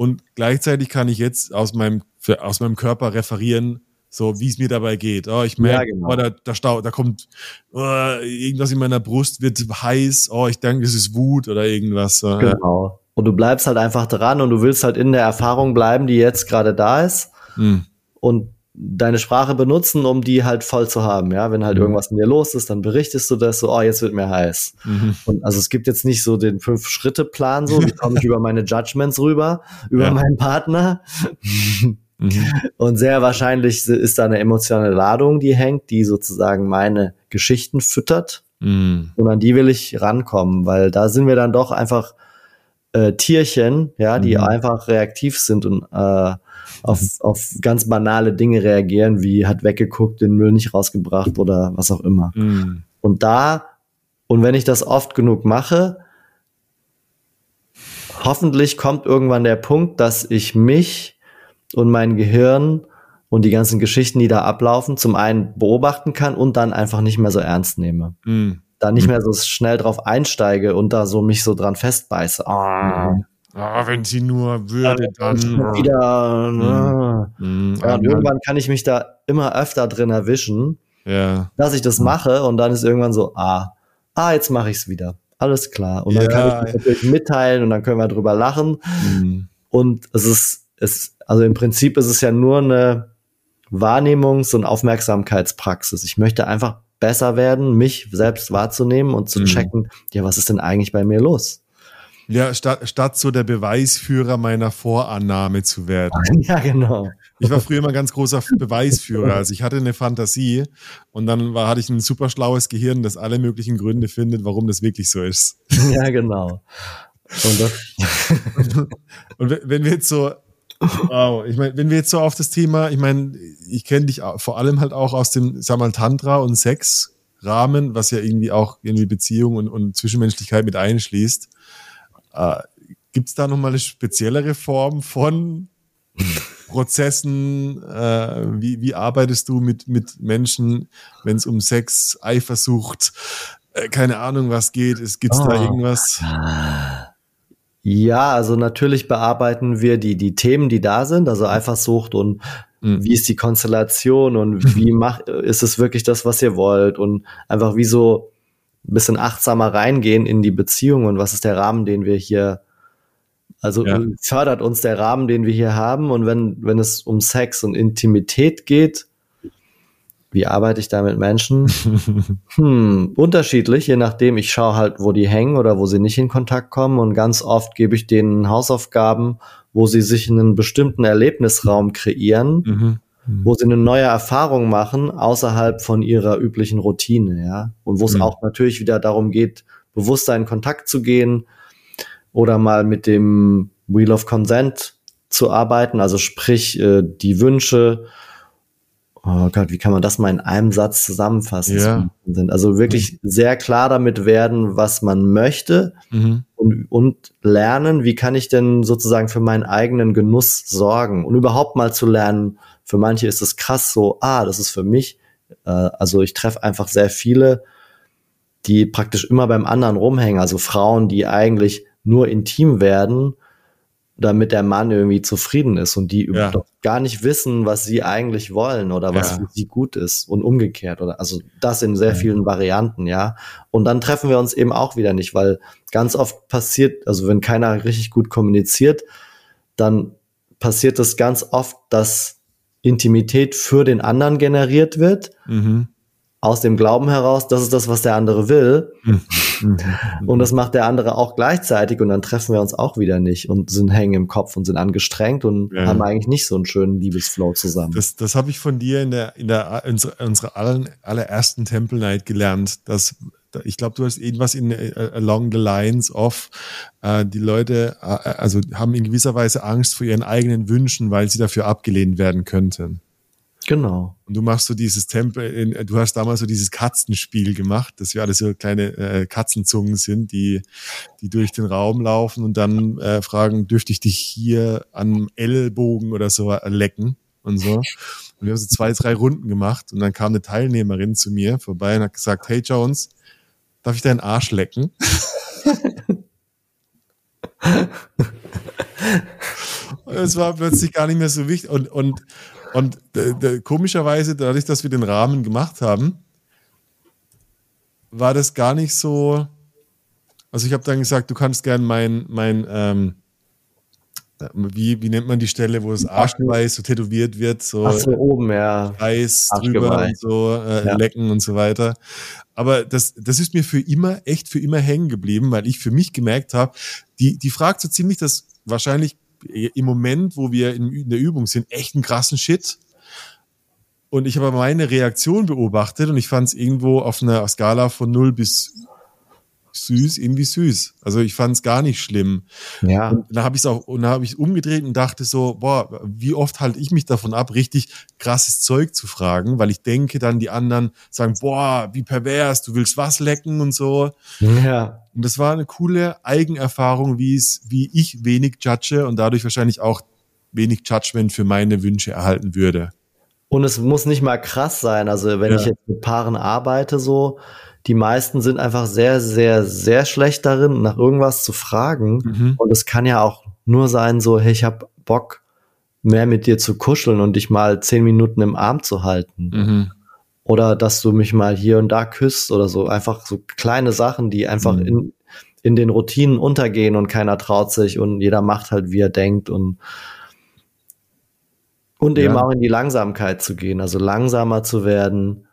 und gleichzeitig kann ich jetzt aus meinem, für, aus meinem Körper referieren, so wie es mir dabei geht. Oh, ich merke, Ja, genau. oh, da, da, stau, da kommt oh, irgendwas in meiner Brust wird heiß, oh, ich denke, es ist Wut oder irgendwas. Genau. Und du bleibst halt einfach dran und du willst halt in der Erfahrung bleiben, die jetzt gerade da ist Hm. und deine Sprache benutzen, um die halt voll zu haben. Ja, wenn halt Mhm. irgendwas in dir los ist, dann berichtest du das so, oh, jetzt wird mir heiß. Mhm. Und also es gibt jetzt nicht so den Fünf-Schritte-Plan, so wie komme ich über meine Judgments rüber, über Ja. meinen Partner. Mhm. Und sehr wahrscheinlich ist da eine emotionale Ladung, die hängt, die sozusagen meine Geschichten füttert. Mhm. Und an die will ich rankommen, weil da sind wir dann doch einfach äh, Tierchen, ja, die Mhm. einfach reaktiv sind und äh, auf, auf ganz banale Dinge reagieren, wie hat weggeguckt, den Müll nicht rausgebracht oder was auch immer. Mhm. Und da, und wenn ich das oft genug mache, hoffentlich kommt irgendwann der Punkt, dass ich mich und mein Gehirn und die ganzen Geschichten, die da ablaufen, zum einen beobachten kann und dann einfach nicht mehr so ernst nehme. Mhm. Da nicht mehr so schnell drauf einsteige und da so mich so dran festbeiße. Ah, Ah, wenn sie nur würde, dann. wieder. ne? Mhm. Ja, und irgendwann kann ich mich da immer öfter drin erwischen, Ja. dass ich das mache und dann ist irgendwann so, ah, ah, jetzt mache ich es wieder. Alles klar. Und dann Ja. kann ich das natürlich mitteilen und dann können wir drüber lachen. Mhm. Und es ist, es, also im Prinzip ist es ja nur eine Wahrnehmungs- und Aufmerksamkeitspraxis. Ich möchte einfach besser werden, mich selbst wahrzunehmen und zu Mhm. checken, ja, was ist denn eigentlich bei mir los? Ja, statt, statt so der Beweisführer meiner Vorannahme zu werden. ja, genau. Ich war früher immer ein ganz großer Beweisführer. Also ich hatte eine Fantasie und dann war, hatte ich ein super schlaues Gehirn, das alle möglichen Gründe findet, warum das wirklich so ist. ja, genau. Und Und wenn- wir jetzt so, wow, ich meine, wenn wir jetzt so auf das Thema, ich meine, ich kenne dich vor allem halt auch aus dem, sag mal, Tantra und Sex-Rahmen, was ja irgendwie auch irgendwie Beziehung und, und Zwischenmenschlichkeit mit einschließt. Äh, Gibt es da nochmal eine speziellere Form von Prozessen? Äh, wie, wie arbeitest du mit, mit Menschen, wenn es um Sex, Eifersucht, äh, keine Ahnung was geht? Gibt es da Ah. irgendwas? ja, also natürlich bearbeiten wir die, die Themen, die da sind, also Eifersucht und Mhm. wie ist die Konstellation und wie macht, ist es wirklich das, was ihr wollt und einfach wie so ein bisschen achtsamer reingehen in die Beziehung und was ist der Rahmen, den wir hier, also Ja. fördert uns der Rahmen, den wir hier haben und wenn, wenn es um Sex und Intimität geht, wie arbeite ich da mit Menschen? Hm, unterschiedlich, je nachdem. Ich schaue halt, wo die hängen oder wo sie nicht in Kontakt kommen. Und ganz oft gebe ich denen Hausaufgaben, wo sie sich einen bestimmten Erlebnisraum kreieren, Mhm. Wo sie eine neue Erfahrung machen, außerhalb von ihrer üblichen Routine, ja. Und wo es Mhm. auch natürlich wieder darum geht, bewusster in Kontakt zu gehen oder mal mit dem Wheel of Consent zu arbeiten, also sprich äh, die Wünsche, oh Gott, wie kann man das mal in einem Satz zusammenfassen? Ja. Also wirklich sehr klar damit werden, was man möchte Mhm. und, und lernen, wie kann ich denn sozusagen für meinen eigenen Genuss sorgen und überhaupt mal zu lernen. Für manche ist es krass so, ah, das ist für mich. Äh, also ich treffe einfach sehr viele, die praktisch immer beim anderen rumhängen. Also Frauen, die eigentlich nur intim werden, damit der Mann irgendwie zufrieden ist und die Ja. gar nicht wissen, was sie eigentlich wollen oder was Ja. für sie gut ist und umgekehrt oder also das in sehr vielen Varianten, ja. Und dann treffen wir uns eben auch wieder nicht, weil ganz oft passiert, also wenn keiner richtig gut kommuniziert, dann passiert es ganz oft, dass Intimität für den anderen generiert wird, Mhm. aus dem Glauben heraus, das ist das, was der andere will. Mhm. Und das macht der andere auch gleichzeitig und dann treffen wir uns auch wieder nicht und sind hängen im Kopf und sind angestrengt und Ja. haben eigentlich nicht so einen schönen Liebesflow zusammen. Das, das habe ich von dir in der, in der unserer, unserer allen, allerersten Temple Night gelernt, dass ich glaube, du hast irgendwas in äh, along the lines of äh, die Leute äh, also haben in gewisser Weise Angst vor ihren eigenen Wünschen, weil sie dafür abgelehnt werden könnten. genau. Und du machst so dieses Tempel, in, du hast damals so dieses Katzenspiel gemacht, dass wir alle so kleine äh, Katzenzungen sind, die, die durch den Raum laufen und dann äh, fragen, dürfte ich dich hier am Ellbogen oder so lecken und so. Und wir haben so zwei, drei Runden gemacht und dann kam eine Teilnehmerin zu mir vorbei und hat gesagt, hey Jones, darf ich deinen Arsch lecken? Es war plötzlich gar nicht mehr so wichtig. Und, und, und äh, komischerweise, dadurch, dass wir den Rahmen gemacht haben, war das gar nicht so. Also ich habe dann gesagt, du kannst gern mein, mein ähm, wie, wie nennt man die Stelle, wo das Arschgeweih so tätowiert wird, so, Ach so, oben, ja. Eis drüber Arschgeweih. und so, äh, Ja. lecken und so weiter. Aber das, das ist mir für immer, echt für immer hängen geblieben, weil ich für mich gemerkt habe, die, die fragt so ziemlich das wahrscheinlich im Moment, wo wir in, in der Übung sind, echt einen krassen Shit. Und ich habe meine Reaktion beobachtet und ich fand es irgendwo auf einer Skala von 0 bis süß, irgendwie süß. Also ich fand es gar nicht schlimm. Ja. Und dann habe ich es auch und dann habe ich umgedreht und dachte so, boah, wie oft halte ich mich davon ab, richtig krasses Zeug zu fragen, weil ich denke dann die anderen sagen, boah, wie pervers, du willst was lecken und so. Ja. Und das war eine coole Eigenerfahrung, wie es, wie ich wenig judge und dadurch wahrscheinlich auch wenig Judgment für meine Wünsche erhalten würde. Und es muss nicht mal krass sein. Also wenn Ja. ich jetzt mit Paaren arbeite, so, die meisten sind einfach sehr, sehr, sehr schlecht darin, nach irgendwas zu fragen. Mhm. Und es kann ja auch nur sein, so, hey, ich hab Bock, mehr mit dir zu kuscheln und dich mal zehn Minuten im Arm zu halten. Mhm. Oder dass du mich mal hier und da küsst oder so. Einfach so kleine Sachen, die einfach Mhm. in, in den Routinen untergehen und keiner traut sich und jeder macht halt, wie er denkt und und eben Ja. auch in die Langsamkeit zu gehen, also langsamer zu werden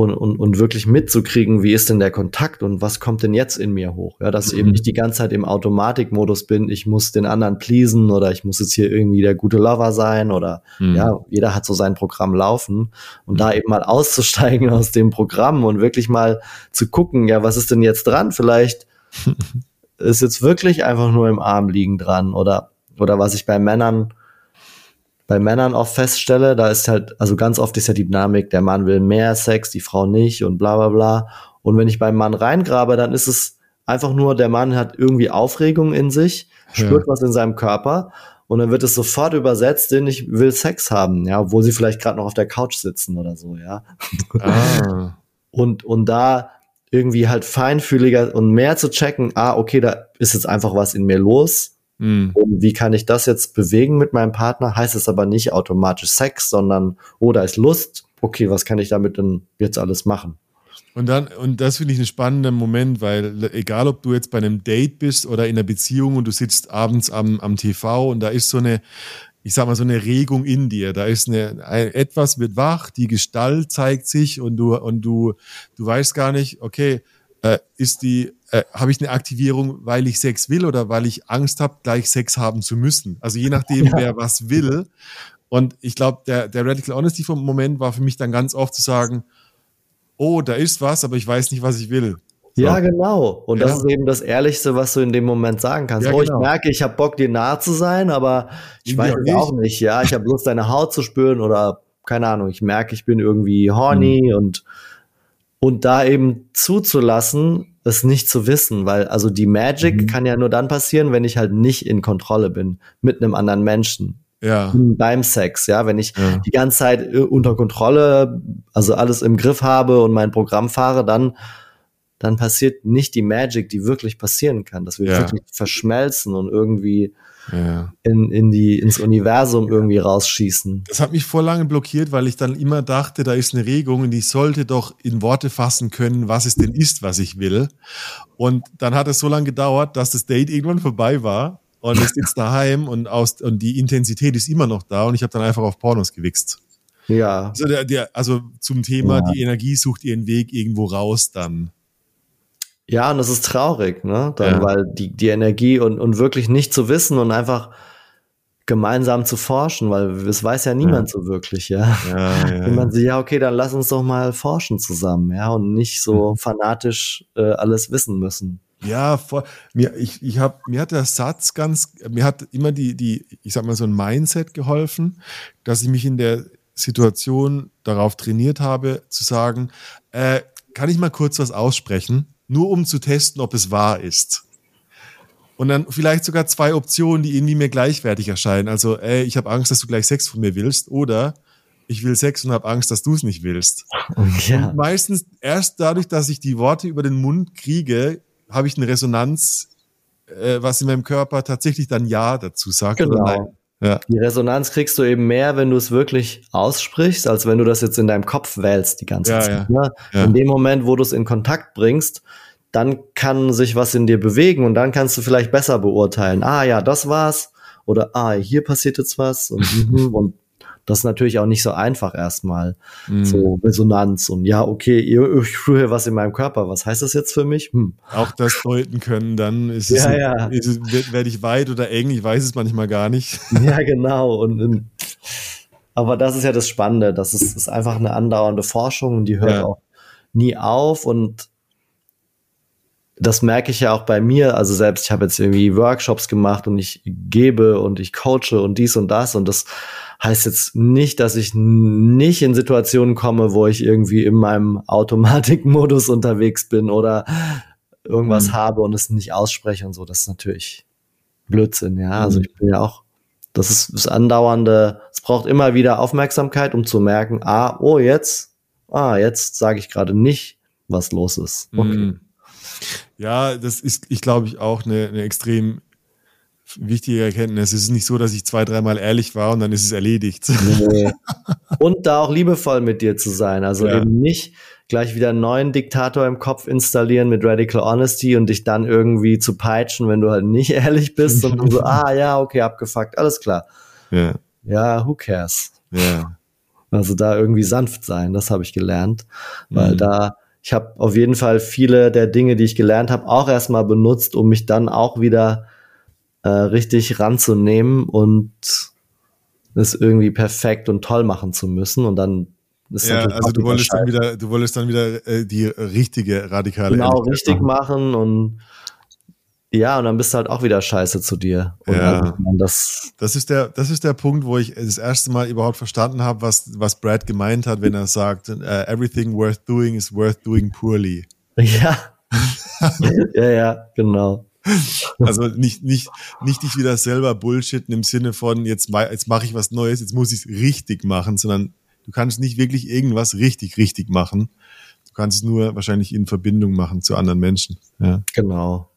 und, und, und wirklich mitzukriegen, wie ist denn der Kontakt und was kommt denn jetzt in mir hoch? Ja, dass ich eben Mhm. nicht die ganze Zeit im Automatikmodus bin, ich muss den anderen pleasen oder ich muss jetzt hier irgendwie der gute Lover sein oder Mhm. ja, jeder hat so sein Programm laufen und da eben mal auszusteigen aus dem Programm und wirklich mal zu gucken, ja, was ist denn jetzt dran? Vielleicht ist jetzt wirklich einfach nur im Arm liegen dran oder oder was ich bei Männern bei Männern oft feststelle, da ist halt, also ganz oft ist ja die Dynamik, der Mann will mehr Sex, die Frau nicht und bla bla bla. Und wenn ich beim Mann reingrabe, dann ist es einfach nur, der Mann hat irgendwie Aufregung in sich, spürt was in seinem Körper und dann wird es sofort übersetzt in ich will Sex haben, ja, obwohl sie vielleicht gerade noch auf der Couch sitzen oder so, ja. Ah. Und, und da irgendwie halt feinfühliger und mehr zu checken, ah, okay, da ist jetzt einfach was in mir los. Mhm. Und wie kann ich das jetzt bewegen mit meinem Partner? Heißt es aber nicht automatisch Sex, sondern, oh, da ist Lust. Okay, was kann ich damit denn jetzt alles machen? Und dann, und das finde ich einen spannenden Moment, weil egal ob du jetzt bei einem Date bist oder in einer Beziehung und du sitzt abends am, am TV und da ist so eine, ich sag mal, so eine Regung in dir. Da ist eine, ein, etwas wird wach, die Gestalt zeigt sich und du, und du, du weißt gar nicht, okay, äh, ist die, äh, habe ich eine Aktivierung, weil ich Sex will oder weil ich Angst habe, gleich Sex haben zu müssen. Also je nachdem, Ja. wer was will. Und ich glaube, der, der Radical Honesty vom Moment war für mich dann ganz oft zu sagen, oh, da ist was, aber ich weiß nicht, was ich will. So. Ja, genau. Und Ja. das ist eben das Ehrlichste, was du in dem Moment sagen kannst. Ja, oh, genau. ich merke, ich habe Bock, dir nahe zu sein, aber ich weiß auch es auch nicht. Ja, ich habe Lust, deine Haut zu spüren oder keine Ahnung. Ich merke, ich bin irgendwie horny Mhm. und und da eben zuzulassen, es nicht zu wissen, weil also die Magic Mhm. kann ja nur dann passieren, wenn ich halt nicht in Kontrolle bin mit einem anderen Menschen Ja. beim Sex, ja, wenn ich Ja. die ganze Zeit äh, unter Kontrolle, also alles im Griff habe und mein Programm fahre, dann dann passiert nicht die Magic, die wirklich passieren kann, dass wir Ja. wirklich verschmelzen und irgendwie ja. in, in die ins Universum irgendwie rausschießen. Das hat mich vor lange blockiert, weil ich dann immer dachte, da ist eine Regung und ich sollte doch in Worte fassen können, was es denn ist, was ich will. Und dann hat es so lange gedauert, dass das Date irgendwann vorbei war und ich sitze daheim und, aus, und die Intensität ist immer noch da und ich habe dann einfach auf Pornos gewichst. Ja. Also, der, der, also zum Thema, Ja. die Energie sucht ihren Weg irgendwo raus dann. Ja, und das ist traurig, ne? Dann, Ja. weil die, die Energie und, und wirklich nicht zu wissen und einfach gemeinsam zu forschen, weil es weiß ja niemand so wirklich, ja. Ja, ja, Wenn man sich, ja, okay, dann lass uns doch mal forschen zusammen, ja, und nicht so fanatisch äh, alles wissen müssen. Ja, voll. Mir, ich, ich hab, mir hat der Satz ganz, mir hat immer die, die, ich sag mal, so ein Mindset geholfen, dass ich mich in der Situation darauf trainiert habe, zu sagen, äh, kann ich mal kurz was aussprechen, nur um zu testen, ob es wahr ist. Und dann vielleicht sogar zwei Optionen, die irgendwie mir gleichwertig erscheinen. Also, ey, ich habe Angst, dass du gleich Sex von mir willst, oder ich will Sex und habe Angst, dass du es nicht willst. Ja, Meistens erst dadurch, dass ich die Worte über den Mund kriege, habe ich eine Resonanz, äh, was in meinem Körper tatsächlich dann Ja dazu sagt. Oder nein. Ja. Die Resonanz kriegst du eben mehr, wenn du es wirklich aussprichst, als wenn du das jetzt in deinem Kopf wählst die ganze Ja, Zeit. Ne? In dem Moment, wo du es in Kontakt bringst, dann kann sich was in dir bewegen und dann kannst du vielleicht besser beurteilen. Ah ja, das war's. Oder ah, hier passiert jetzt was. Und, mhm, und das ist natürlich auch nicht so einfach erstmal. Mhm. So Resonanz und ja, okay, ich spüre was in meinem Körper. Was heißt das jetzt für mich? Hm. Auch das deuten können, dann ist es, Ja, ja. Ist werde ich weit oder eng, ich weiß es manchmal gar nicht. Ja, genau. Und, und aber das ist ja das Spannende. Das ist, ist einfach eine andauernde Forschung und die hört Ja. auch nie auf. Und das merke ich ja auch bei mir. Also selbst ich habe jetzt irgendwie Workshops gemacht und ich gebe und ich coache und dies und das. Und das heißt jetzt nicht, dass ich nicht in Situationen komme, wo ich irgendwie in meinem Automatikmodus unterwegs bin oder irgendwas Mhm. habe und es nicht ausspreche und so. Das ist natürlich Blödsinn, ja. Also Mhm. ich bin ja auch, das ist das andauernde, es braucht immer wieder Aufmerksamkeit, um zu merken, ah, oh, jetzt, ah, jetzt sage ich gerade nicht, was los ist. Okay. Mhm. Ja, das ist, ich glaube ich, auch eine, eine extrem wichtige Erkenntnis. Es ist nicht so, dass ich zwei, dreimal ehrlich war und dann ist es erledigt. Nee. Und da auch liebevoll mit dir zu sein. Also Ja. eben nicht gleich wieder einen neuen Diktator im Kopf installieren mit Radical Honesty und dich dann irgendwie zu peitschen, wenn du halt nicht ehrlich bist und du so, ah ja, okay, abgefuckt, alles klar. Ja, Ja, who cares? ja. Also da irgendwie sanft sein, das habe ich gelernt, weil Mhm. da ich habe auf jeden Fall viele der Dinge, die ich gelernt habe, auch erstmal benutzt, um mich dann auch wieder äh, richtig ranzunehmen und es irgendwie perfekt und toll machen zu müssen und dann ist Ja, also du wolltest dann wieder, du wolltest dann wieder äh, die richtige radikale genau richtig machen. machen und ja, und dann bist du halt auch wieder scheiße zu dir. Und Ja. das, Das ist der, das ist der Punkt, wo ich das erste Mal überhaupt verstanden habe, was, was Brad gemeint hat, wenn er sagt, äh, everything worth doing is worth doing poorly. ja. ja, ja, genau. Also nicht, nicht, nicht dich wieder selber bullshitten im Sinne von, jetzt, jetzt mache ich was Neues, jetzt muss ich es richtig machen, sondern du kannst nicht wirklich irgendwas richtig, richtig machen. Du kannst es nur wahrscheinlich in Verbindung machen zu anderen Menschen. Ja. Genau.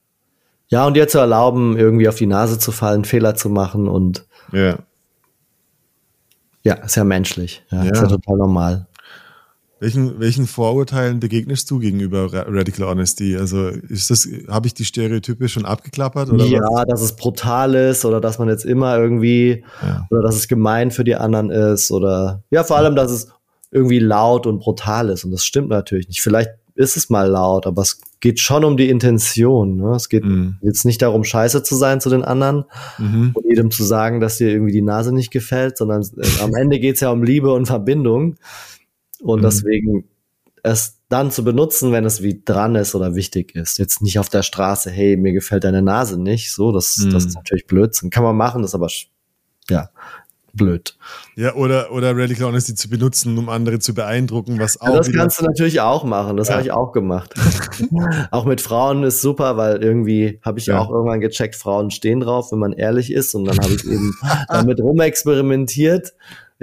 Ja, und dir zu erlauben, irgendwie auf die Nase zu fallen, Fehler zu machen und ja. ja, ist ja menschlich. Ja, Ja. Ist ja total normal. Welchen, welchen Vorurteilen begegnest du gegenüber Ra- Radical Honesty? Also ist das, habe ich die Stereotype schon abgeklappert oder ja, was? dass es brutal ist oder dass man jetzt immer irgendwie Ja. oder dass es gemein für die anderen ist oder ja, vor allem, dass es irgendwie laut und brutal ist und das stimmt natürlich nicht. Vielleicht ist es mal laut, aber es geht schon um die Intention. Ne? Es geht Mhm. jetzt nicht darum, scheiße zu sein zu den anderen Mhm. und jedem zu sagen, dass dir irgendwie die Nase nicht gefällt, sondern äh, am Ende geht's ja um Liebe und Verbindung. Und Mhm. deswegen es dann zu benutzen, wenn es wie dran ist oder wichtig ist. Jetzt nicht auf der Straße, hey, mir gefällt deine Nase nicht. So, das, Mhm. das ist natürlich Blödsinn. Kann man machen, das ist aber ja blöd. Ja, oder, oder Radical Honesty zu benutzen, um andere zu beeindrucken, was auch Ja, das kannst du natürlich auch machen. Das Ja. habe ich auch gemacht. auch mit Frauen ist super, weil irgendwie habe ich Ja. auch irgendwann gecheckt, Frauen stehen drauf, wenn man ehrlich ist. Und dann habe ich eben damit rumexperimentiert.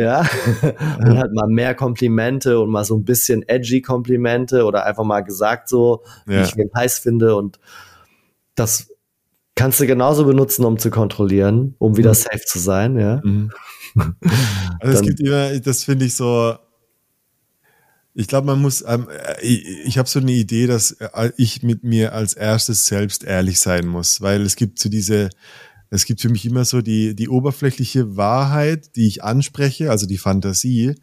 Ja, und halt mal mehr Komplimente und mal so ein bisschen edgy Komplimente oder einfach mal gesagt so, wie Ja. ich wen heiß finde. Und das kannst du genauso benutzen, um zu kontrollieren, um wieder Mhm. safe zu sein. Ja, Mhm. Also es gibt immer, das finde ich so, ich glaube, man muss, ähm, äh, ich, ich habe so eine Idee, dass äh, ich mit mir als erstes selbst ehrlich sein muss, weil es gibt so diese, Es gibt für mich immer so die, die oberflächliche Wahrheit, die ich anspreche, also die Fantasie.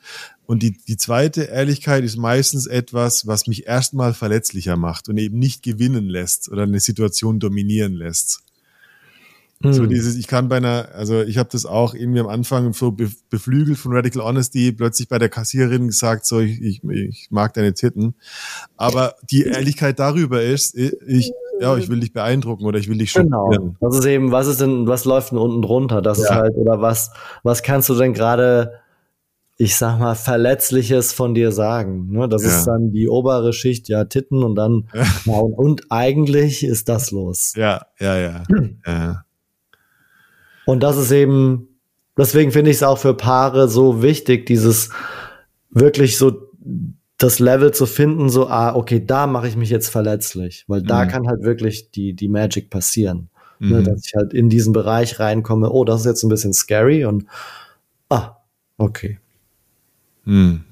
Und die, die zweite Ehrlichkeit ist meistens etwas, was mich erstmal verletzlicher macht und eben nicht gewinnen lässt oder eine Situation dominieren lässt. Mhm. So dieses, ich kann bei einer, also ich habe das auch irgendwie am Anfang so beflügelt von Radical Honesty, plötzlich bei der Kassiererin gesagt, so ich, ich, ich mag deine Titten. Aber die Ehrlichkeit darüber ist, ich, ja, ich will dich beeindrucken oder ich will dich genau. schockieren. Genau. Das ist eben, was ist denn, was läuft denn unten drunter? Das ja. ist halt, oder was, was kannst du denn gerade, ich sag mal, Verletzliches von dir sagen? Ne? Das ja. ist dann die obere Schicht, ja, Titten und dann, ja. ja und, und, eigentlich ist das los. Ja, ja, ja. ja. Und das ist eben, deswegen finde ich es auch für Paare so wichtig, dieses wirklich so das Level zu finden, so, ah, okay, da mache ich mich jetzt verletzlich, weil da mhm. kann halt wirklich die, die Magic passieren. Ne, mhm. Ne, dass ich halt in diesen Bereich reinkomme, oh, das ist jetzt ein bisschen scary und ah, okay. Mhm.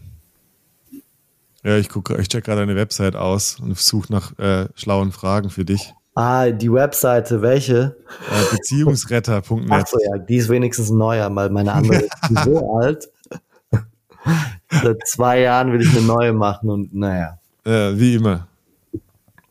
Ja, ich gucke, ich check gerade eine Website aus und suche nach äh, schlauen Fragen für dich. Ah, die Webseite, welche? Äh, Beziehungsretter.net. Achso, ja, die ist wenigstens neuer, weil meine andere ist so alt. Seit zwei Jahren will ich eine neue machen und naja. Äh, wie immer.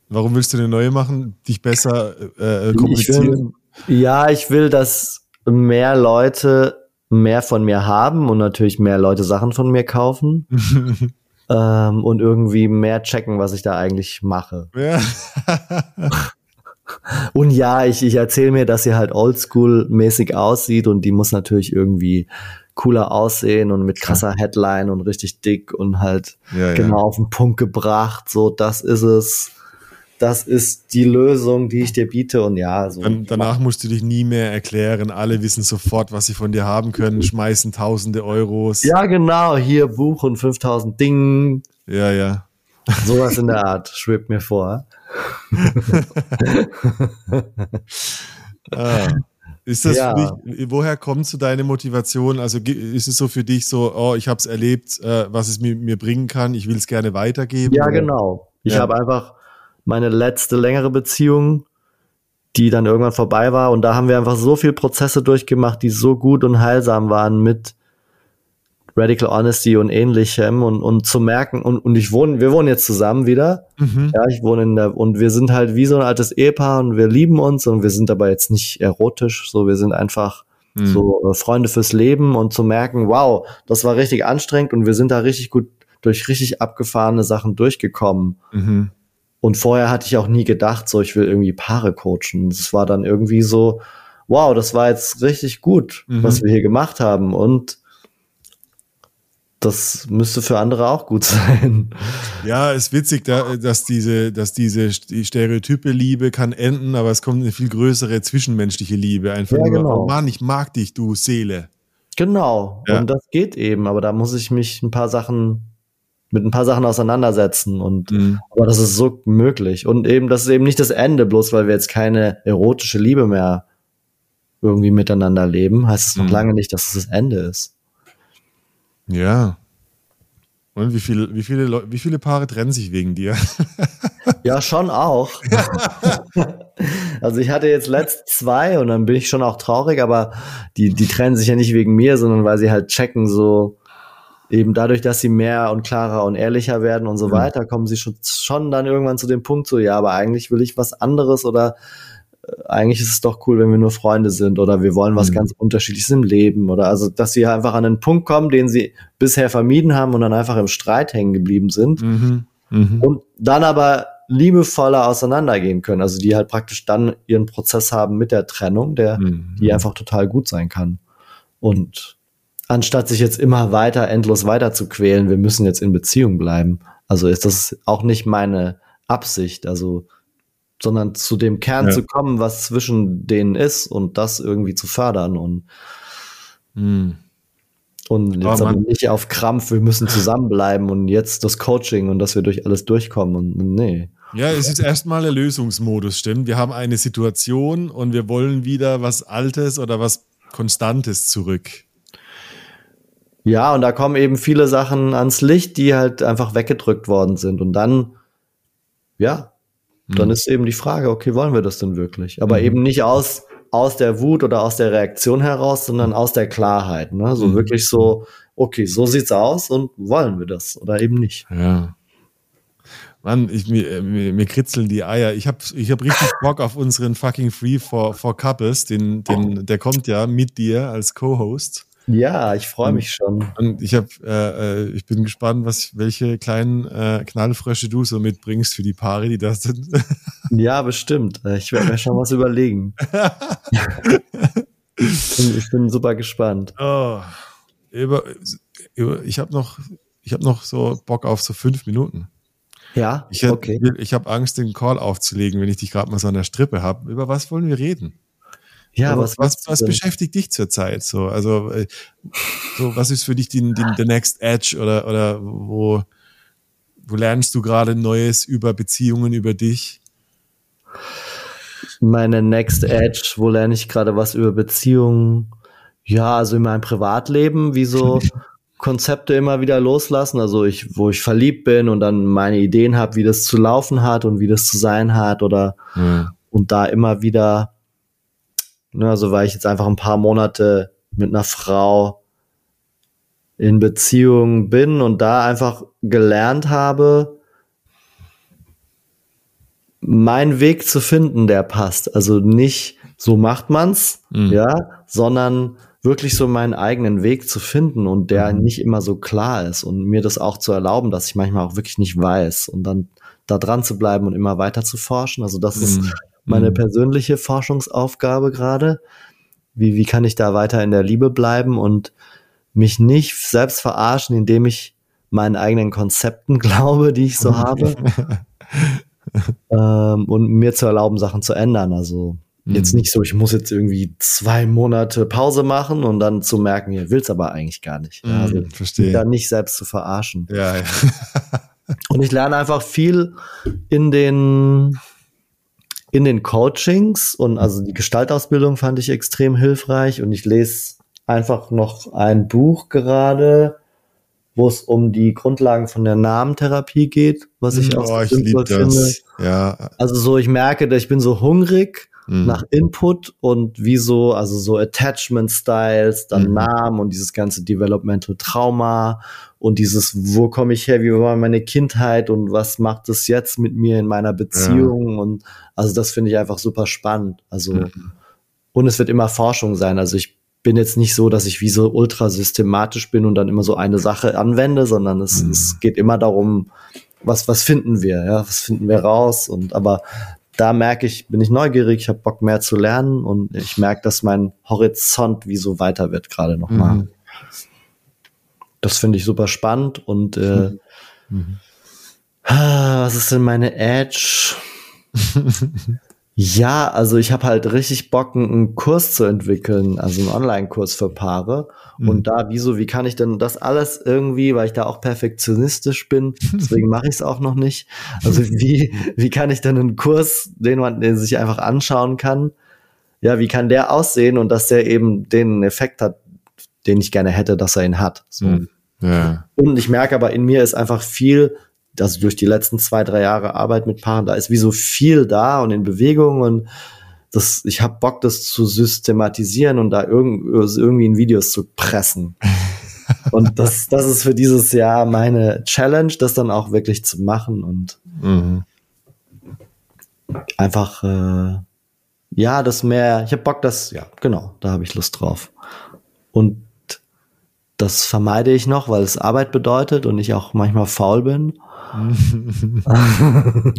Warum willst du eine neue machen? Dich besser äh, kommunizieren? Ich will, ja, ich will, dass mehr Leute mehr von mir haben und natürlich mehr Leute Sachen von mir kaufen. ähm, und irgendwie mehr checken, was ich da eigentlich mache. Ja. Und ja, ich, ich erzähle mir, dass sie halt oldschool-mäßig aussieht und die muss natürlich irgendwie cooler aussehen und mit krasser Headline und richtig dick und halt ja, genau ja. auf den Punkt gebracht. So, das ist es. Das ist die Lösung, die ich dir biete. Und ja, so. Dann, danach musst du dich nie mehr erklären. Alle wissen sofort, was sie von dir haben können, schmeißen tausende Euros. Ja, genau. Hier Buch und 5000 Ding. Ja, ja. Sowas in der Art schwebt mir vor. ah. Ist das ja. für dich, woher kommt so deine Motivation? Also ist es so für dich so, oh, ich habe es erlebt, äh, was es mir, mir bringen kann, ich will es gerne weitergeben? Ja, oder? genau. Ich ja. habe einfach meine letzte längere Beziehung, die dann irgendwann vorbei war und da haben wir einfach so viele Prozesse durchgemacht, die so gut und heilsam waren mit Radical Honesty und ähnlichem und, und zu merken, und, und ich wohne, wir wohnen jetzt zusammen wieder. Mhm. Ja, ich wohne in der, und wir sind halt wie so ein altes Ehepaar und wir lieben uns und wir sind aber jetzt nicht erotisch, so wir sind einfach mhm. so äh, Freunde fürs Leben und zu merken, wow, das war richtig anstrengend und wir sind da richtig gut durch richtig abgefahrene Sachen durchgekommen. Mhm. Und vorher hatte ich auch nie gedacht, so ich will irgendwie Paare coachen. Es war dann irgendwie so, wow, das war jetzt richtig gut, mhm. was wir hier gemacht haben und das müsste für andere auch gut sein. Ja, ist witzig, dass diese, dass diese stereotype Liebe kann enden, aber es kommt eine viel größere zwischenmenschliche Liebe. Einfach ja, nur, genau. oh Mann, ich mag dich, du Seele. Genau. Ja. Und das geht eben, aber da muss ich mich ein paar Sachen mit ein paar Sachen auseinandersetzen und mhm. aber das ist so möglich und eben das ist eben nicht das Ende, bloß weil wir jetzt keine erotische Liebe mehr irgendwie miteinander leben, heißt es noch mhm. lange nicht, dass es das Ende ist. Ja. Und wie viele, wie viele, Leute, wie viele Paare trennen sich wegen dir? Ja, schon auch. also ich hatte jetzt letzt zwei und dann bin ich schon auch traurig, aber die, die trennen sich ja nicht wegen mir, sondern weil sie halt checken, so eben dadurch, dass sie mehr und klarer und ehrlicher werden und so mhm. weiter, kommen sie schon, schon dann irgendwann zu dem Punkt so, ja, aber eigentlich will ich was anderes oder eigentlich ist es doch cool, wenn wir nur Freunde sind oder wir wollen was mhm. ganz Unterschiedliches im Leben oder also, dass sie einfach an einen Punkt kommen, den sie bisher vermieden haben und dann einfach im Streit hängen geblieben sind mhm. Mhm. und dann aber liebevoller auseinandergehen können, also die halt praktisch dann ihren Prozess haben mit der Trennung, der, mhm. die einfach total gut sein kann und anstatt sich jetzt immer weiter, endlos weiter zu quälen, wir müssen jetzt in Beziehung bleiben. Also ist das auch nicht meine Absicht, also sondern zu dem Kern ja. zu kommen, was zwischen denen ist und das irgendwie zu fördern und hm. und jetzt aber nicht auf Krampf, wir müssen zusammenbleiben und jetzt das Coaching und dass wir durch alles durchkommen und nee. Ja, es ist erstmal der Lösungsmodus, stimmt. Wir haben eine Situation und wir wollen wieder was Altes oder was Konstantes zurück. Ja, und da kommen eben viele Sachen ans Licht, die halt einfach weggedrückt worden sind. Und dann, ja, dann mhm. ist eben die Frage, okay, wollen wir das denn wirklich? Aber mhm. eben nicht aus, aus der Wut oder aus der Reaktion heraus, sondern aus der Klarheit. Ne? So Mhm. wirklich so, okay, so sieht's aus und wollen wir das oder eben nicht. Ja. Mann, ich, mir, äh, mir, mir kritzeln die Eier. Ich habe ich hab richtig Bock auf unseren fucking Free for, for Couples. Den, den, der kommt ja mit dir als Co-Host. Ja, ich freue mich schon. Und ich hab, äh, äh, ich bin gespannt, was, welche kleinen äh, Knallfrösche du so mitbringst für die Paare, die das sind. Ja, bestimmt. Äh, Ich werde mir schon was überlegen. ich, bin, ich bin super gespannt. oh, über, über, ich habe noch, ich habe noch so Bock auf so fünf Minuten. Ja, Ich, hätt- okay. ich habe Angst, den Call aufzulegen, wenn ich dich gerade mal so an der Strippe habe. Über was wollen wir reden? Ja, Aber was, was, was beschäftigt dich zurzeit so? Also, äh, so, was ist für dich die, die, der Next Edge oder, oder wo, wo lernst du gerade Neues über Beziehungen, über dich? meine Next Edge, wo lerne ich gerade was über Beziehungen? Ja, also in meinem Privatleben, wie so Konzepte immer wieder loslassen, also ich, wo ich verliebt bin und dann meine Ideen habe, wie das zu laufen hat und wie das zu sein hat oder und da immer wieder, ne, also weil ich jetzt einfach ein paar Monate mit einer Frau in Beziehung bin und da einfach gelernt habe, meinen Weg zu finden, der passt. Also nicht so macht man's, Mhm. ja, sondern wirklich so meinen eigenen Weg zu finden und der Mhm. nicht immer so klar ist und mir das auch zu erlauben, dass ich manchmal auch wirklich nicht weiß und dann da dran zu bleiben und immer weiter zu forschen. Also das ist Mhm. Meine Mhm. persönliche Forschungsaufgabe gerade. Wie, wie kann ich da weiter in der Liebe bleiben und mich nicht selbst verarschen, indem ich meinen eigenen Konzepten glaube, die ich so habe, ähm, und mir zu erlauben, Sachen zu ändern. Also jetzt Mhm. nicht so, ich muss jetzt irgendwie zwei Monate Pause machen und dann zu merken, ihr will's aber eigentlich gar nicht. Ja, also Mhm, verstehe. da nicht selbst zu verarschen. Ja, ja. Und ich lerne einfach viel in den in den Coachings und also die Gestaltausbildung fand ich extrem hilfreich und ich lese einfach noch ein Buch gerade, wo es um die Grundlagen von der Namentherapie geht, was ich auch oh, so ich finde. das. Ja. Also so, ich merke, ich bin so hungrig Mhm. nach Input und wie so, also so Attachment Styles, dann Mhm. Namen und dieses ganze Developmental Trauma und dieses, wo komme ich her, wie war meine Kindheit und was macht es jetzt mit mir in meiner Beziehung und also das finde ich einfach super spannend. Also Mhm. und es wird immer Forschung sein. Also ich bin jetzt nicht so, dass ich wie so ultra systematisch bin und dann immer so eine Sache anwende, sondern es, Mhm. es geht immer darum, was, was finden wir, ja, was finden wir raus und aber da merke ich, bin ich neugierig, ich habe Bock mehr zu lernen und ich merke, dass mein Horizont wie so weiter wird gerade noch mal. Mhm. Das finde ich super spannend und äh, Mhm. ah, was ist denn meine Edge? ja, also ich habe halt richtig Bock, einen- Kurs zu entwickeln, also einen Online-Kurs für Paare. Mhm. Und da, wieso, wie kann ich denn das alles irgendwie, weil ich da auch perfektionistisch bin, deswegen mache ich es auch noch nicht. Also wie, wie kann ich denn einen Kurs, den man den sich einfach anschauen kann, ja, wie kann der aussehen und dass der eben den Effekt hat, den ich gerne hätte, dass er ihn hat. So. Mhm. Ja. Und ich merke aber, in mir ist einfach viel, also durch die letzten zwei, drei Jahre Arbeit mit Paaren, da ist wie so viel da und in Bewegung und das, ich habe Bock, das zu systematisieren und da irgend, irgendwie in Videos zu pressen. und das, das ist für dieses Jahr meine Challenge, das dann auch wirklich zu machen und Mhm. einfach, äh, ja, das mehr, ich habe Bock, das, ja, genau, da habe ich Lust drauf. Und das vermeide ich noch, weil es Arbeit bedeutet und ich auch manchmal faul bin.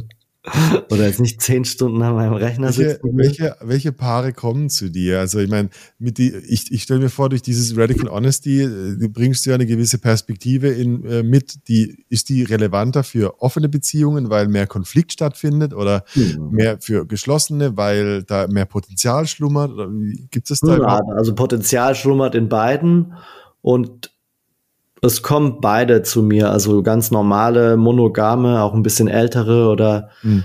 Oder jetzt nicht zehn Stunden an meinem Rechner Welche, sitzen. will. welche, welche Paare kommen zu dir? Also ich meine, mit die, ich, ich stelle mir vor, durch dieses Radical Honesty, äh, du bringst ja eine gewisse Perspektive in, äh, mit, die ist die relevanter für offene Beziehungen, weil mehr Konflikt stattfindet oder Hm. mehr für geschlossene, weil da mehr Potenzial schlummert? Gibt es da Ja, also Potenzial schlummert in beiden und es kommen beide zu mir, also ganz normale, monogame, auch ein bisschen ältere oder Hm.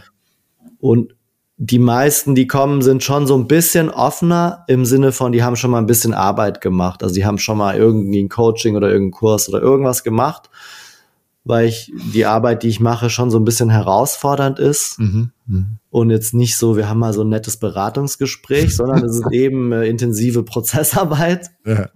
und die meisten, die kommen, sind schon so ein bisschen offener im Sinne von, die haben schon mal ein bisschen Arbeit gemacht. Also die haben schon mal irgendwie ein Coaching oder irgendeinen Kurs oder irgendwas gemacht. Weil ich die Arbeit, die ich mache, schon so ein bisschen herausfordernd ist. Mhm. Mhm. Und jetzt nicht so, wir haben mal so ein nettes Beratungsgespräch, sondern es ist eben äh, intensive Prozessarbeit. Ja.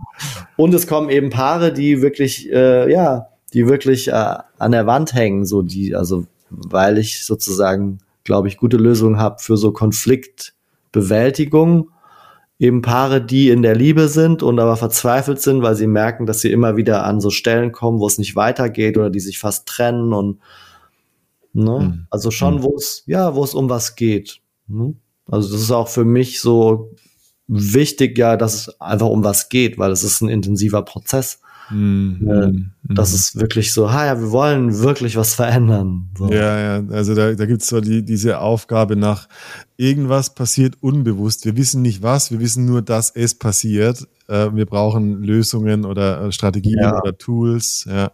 Und es kommen eben Paare, die wirklich, äh, ja, die wirklich äh, an der Wand hängen, so die, also weil ich sozusagen, glaube ich, gute Lösungen habe für so Konfliktbewältigung. Eben Paare, die in der Liebe sind und aber verzweifelt sind, weil sie merken, dass sie immer wieder an so Stellen kommen, wo es nicht weitergeht oder die sich fast trennen und ne? Mhm. also schon, Mhm. wo es, ja, wo es um was geht. Ne? Also das ist auch für mich so wichtig, ja, dass es einfach um was geht, weil es ist ein intensiver Prozess. Mhm. Äh, Mhm. Das ist wirklich so, ha ja, wir wollen wirklich was verändern. So. Ja, ja, also da, da gibt es so die, diese Aufgabe nach, irgendwas passiert unbewusst. Wir wissen nicht was, wir wissen nur, dass es passiert. Äh, wir brauchen Lösungen oder äh, Strategien Ja. oder Tools. Ja.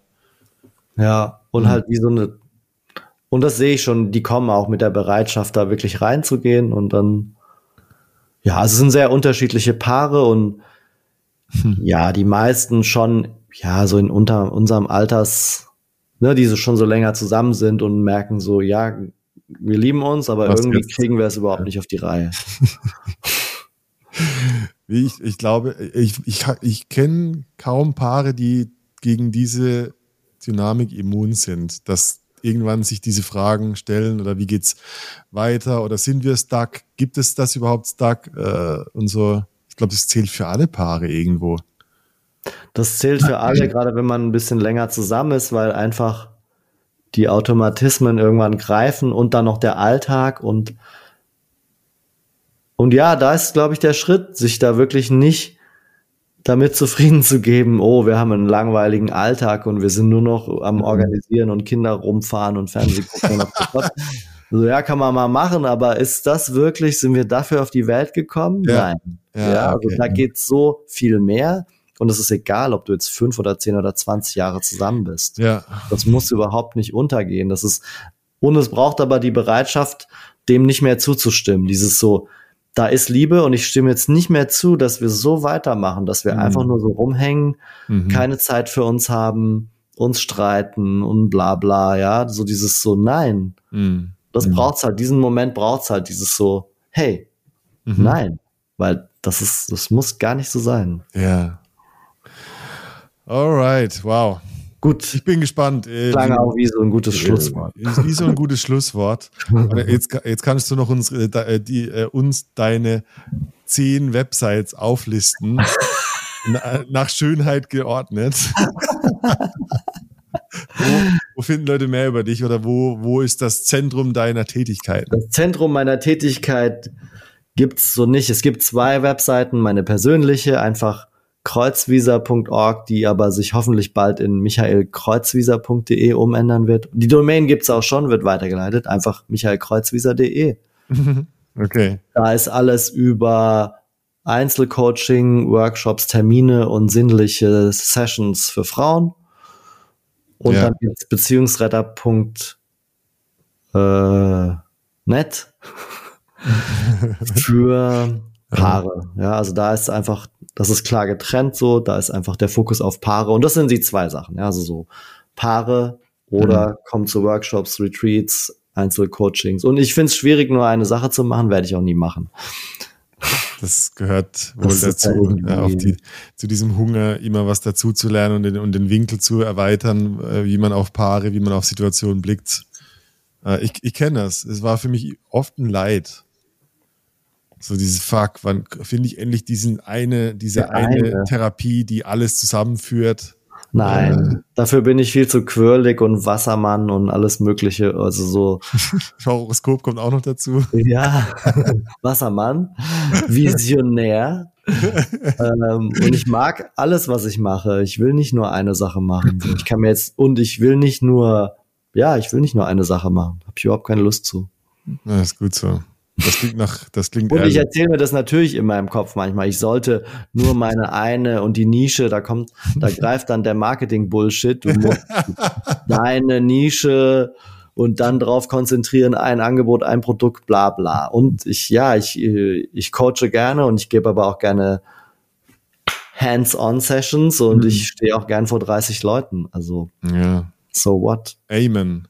Ja, und Mhm. halt wie so eine, und das sehe ich schon, die kommen auch mit der Bereitschaft, da wirklich reinzugehen und dann, ja, also es sind sehr unterschiedliche Paare und Hm. ja, die meisten schon, ja, so in unter unserem Alters, ne, die so schon so länger zusammen sind und merken so, ja, wir lieben uns, aber Was irgendwie kriegen wir es überhaupt nicht auf die Reihe. Ich, ich glaube, ich, ich, ich kenne kaum Paare, die gegen diese Dynamik immun sind, dass irgendwann sich diese Fragen stellen oder wie geht's weiter oder sind wir stuck? Gibt es das überhaupt stuck? Äh, und so. Ich glaube, das zählt für alle Paare irgendwo. Das zählt für alle, gerade wenn man ein bisschen länger zusammen ist, weil einfach die Automatismen irgendwann greifen und dann noch der Alltag und und ja, da ist, glaube ich, der Schritt, sich da wirklich nicht damit zufrieden zu geben, oh, wir haben einen langweiligen Alltag und wir sind nur noch am Organisieren und Kinder rumfahren und Fernsehen gucken. so, ja, kann man mal machen, aber ist das wirklich, sind wir dafür auf die Welt gekommen? Ja. Nein. Ja, Ja, also okay. da geht so viel mehr. Und es ist egal, ob du jetzt fünf oder zehn oder zwanzig Jahre zusammen bist. Ja, Das muss überhaupt nicht untergehen. Das ist, und es braucht aber die Bereitschaft, dem nicht mehr zuzustimmen. Dieses so, da ist Liebe und ich stimme jetzt nicht mehr zu, dass wir so weitermachen, dass wir Mhm. einfach nur so rumhängen, Mhm. keine Zeit für uns haben, uns streiten und bla bla, ja. So dieses so, nein. Mhm. Das Mhm. braucht's halt, diesen Moment braucht's halt, dieses so, hey, Mhm. nein. Weil das ist, das muss gar nicht so sein. Ja. Alright, wow. Gut, Ich bin gespannt. Äh, klang auch wie so ein gutes Schlusswort. Ist wie so ein gutes Schlusswort. Jetzt, jetzt kannst du noch uns, äh, äh, die, äh, uns deine zehn Websites auflisten, na, nach Schönheit geordnet. wo, wo finden Leute mehr über dich oder wo, wo ist das Zentrum deiner Tätigkeit? Das Zentrum meiner Tätigkeit gibt's so nicht. Es gibt zwei Webseiten, meine persönliche, einfach kreuzvisa.org, die aber sich hoffentlich bald in michaelkreuzvisa.de umändern wird. Die Domain gibt's auch schon, wird weitergeleitet, einfach michaelkreuzvisa.de. Okay. Da ist alles über Einzelcoaching, Workshops, Termine und sinnliche Sessions für Frauen. Und Ja. dann gibt's beziehungsretter.net äh, für Paare. Ja, also da ist einfach, das ist klar getrennt so, da ist einfach der Fokus auf Paare. Und das sind die zwei Sachen. Ja, also so Paare oder kommen zu Workshops, Retreats, Einzelcoachings. Und ich finde es schwierig, nur eine Sache zu machen, werde ich auch nie machen. Das gehört wohl Das dazu, ja, auf die, zu diesem Hunger, immer was dazu zu lernen und den, und den Winkel zu erweitern, äh, wie man auf Paare, wie man auf Situationen blickt. Äh, ich ich kenne das. Es war für mich oft ein Leid. So dieses Fuck, wann finde ich endlich diesen eine, diese Der eine, eine. Therapie, die alles zusammenführt. Nein, dafür bin ich viel zu quirlig und Wassermann und alles Mögliche. Also so, Horoskop kommt auch noch dazu. ja, Wassermann, Visionär. ähm, und ich mag alles, was ich mache. Ich will nicht nur eine Sache machen. Ich kann mir jetzt, und ich will nicht nur, ja, ich will nicht nur eine Sache machen. Habe ich überhaupt keine Lust zu. Ja, ist gut so. Das klingt nach, das klingt Und ich erzähle mir das natürlich in meinem Kopf manchmal. Ich sollte nur meine eine und die Nische, da kommt, da greift dann der Marketing-Bullshit. Du musst deine Nische und dann drauf konzentrieren, ein Angebot, ein Produkt, bla bla. Und ich, ja, ich, äh, ich coache gerne und ich gebe aber auch gerne Hands-on-Sessions und Mhm. ich stehe auch gern vor 30 Leuten. Also Ja. So what? Amen.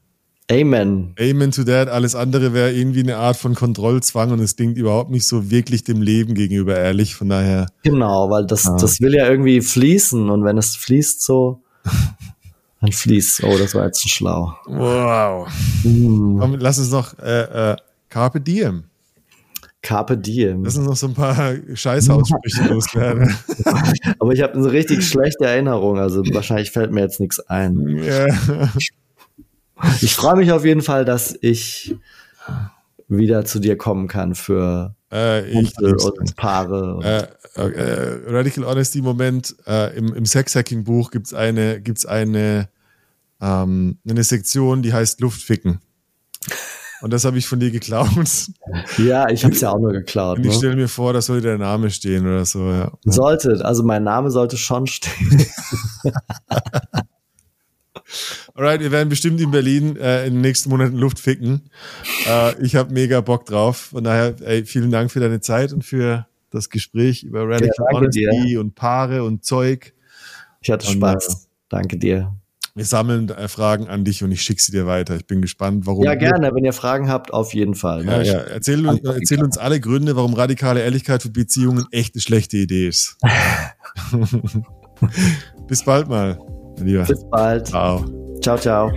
Amen. Amen to that. Alles andere wäre irgendwie eine Art von Kontrollzwang und es klingt überhaupt nicht so wirklich dem Leben gegenüber ehrlich. Von daher. Genau, weil das, Ah. das will ja irgendwie fließen und wenn es fließt so, dann fließt. Oh, das war jetzt schlau. Wow. Hm. Komm, lass uns noch äh, äh, Carpe Diem. Carpe diem. Lass uns noch so ein paar Scheißaussprüche loswerden. Aber ich habe eine richtig schlechte Erinnerung, also wahrscheinlich fällt mir jetzt nichts ein. ja. Ich freue mich auf jeden Fall, dass ich wieder zu dir kommen kann für äh, ich, und Paare. Und äh, äh, Radical Honesty Moment äh, im, im Sexhacking Buch gibt's eine gibt's eine ähm, eine Sektion, die heißt Luftficken. Und das habe ich von dir geklaut. ja, ich habe es ja auch nur geklaut. Und ich Ne? stelle mir vor, da sollte der Name stehen oder so. Ja. Sollte, also mein Name sollte schon stehen. Alright, wir werden bestimmt in Berlin äh, in den nächsten Monaten Luft ficken. Äh, ich habe mega Bock drauf. Von daher, ey, vielen Dank für deine Zeit und für das Gespräch über Radical Ja, Honesty dir. und Paare und Zeug. Ich hatte Und, Spaß. Danke dir. Wir sammeln äh, Fragen an dich und ich schicke sie dir weiter. Ich bin gespannt, warum. Ja, gerne. Wenn ihr Fragen habt, auf jeden Fall. Ja, ne? ja. Erzähl, uns- erzähl uns alle Gründe, warum radikale Ehrlichkeit für Beziehungen echt eine schlechte Idee ist. Bis bald mal, Lieber. Bis bald. Ciao. Ciao, ciao.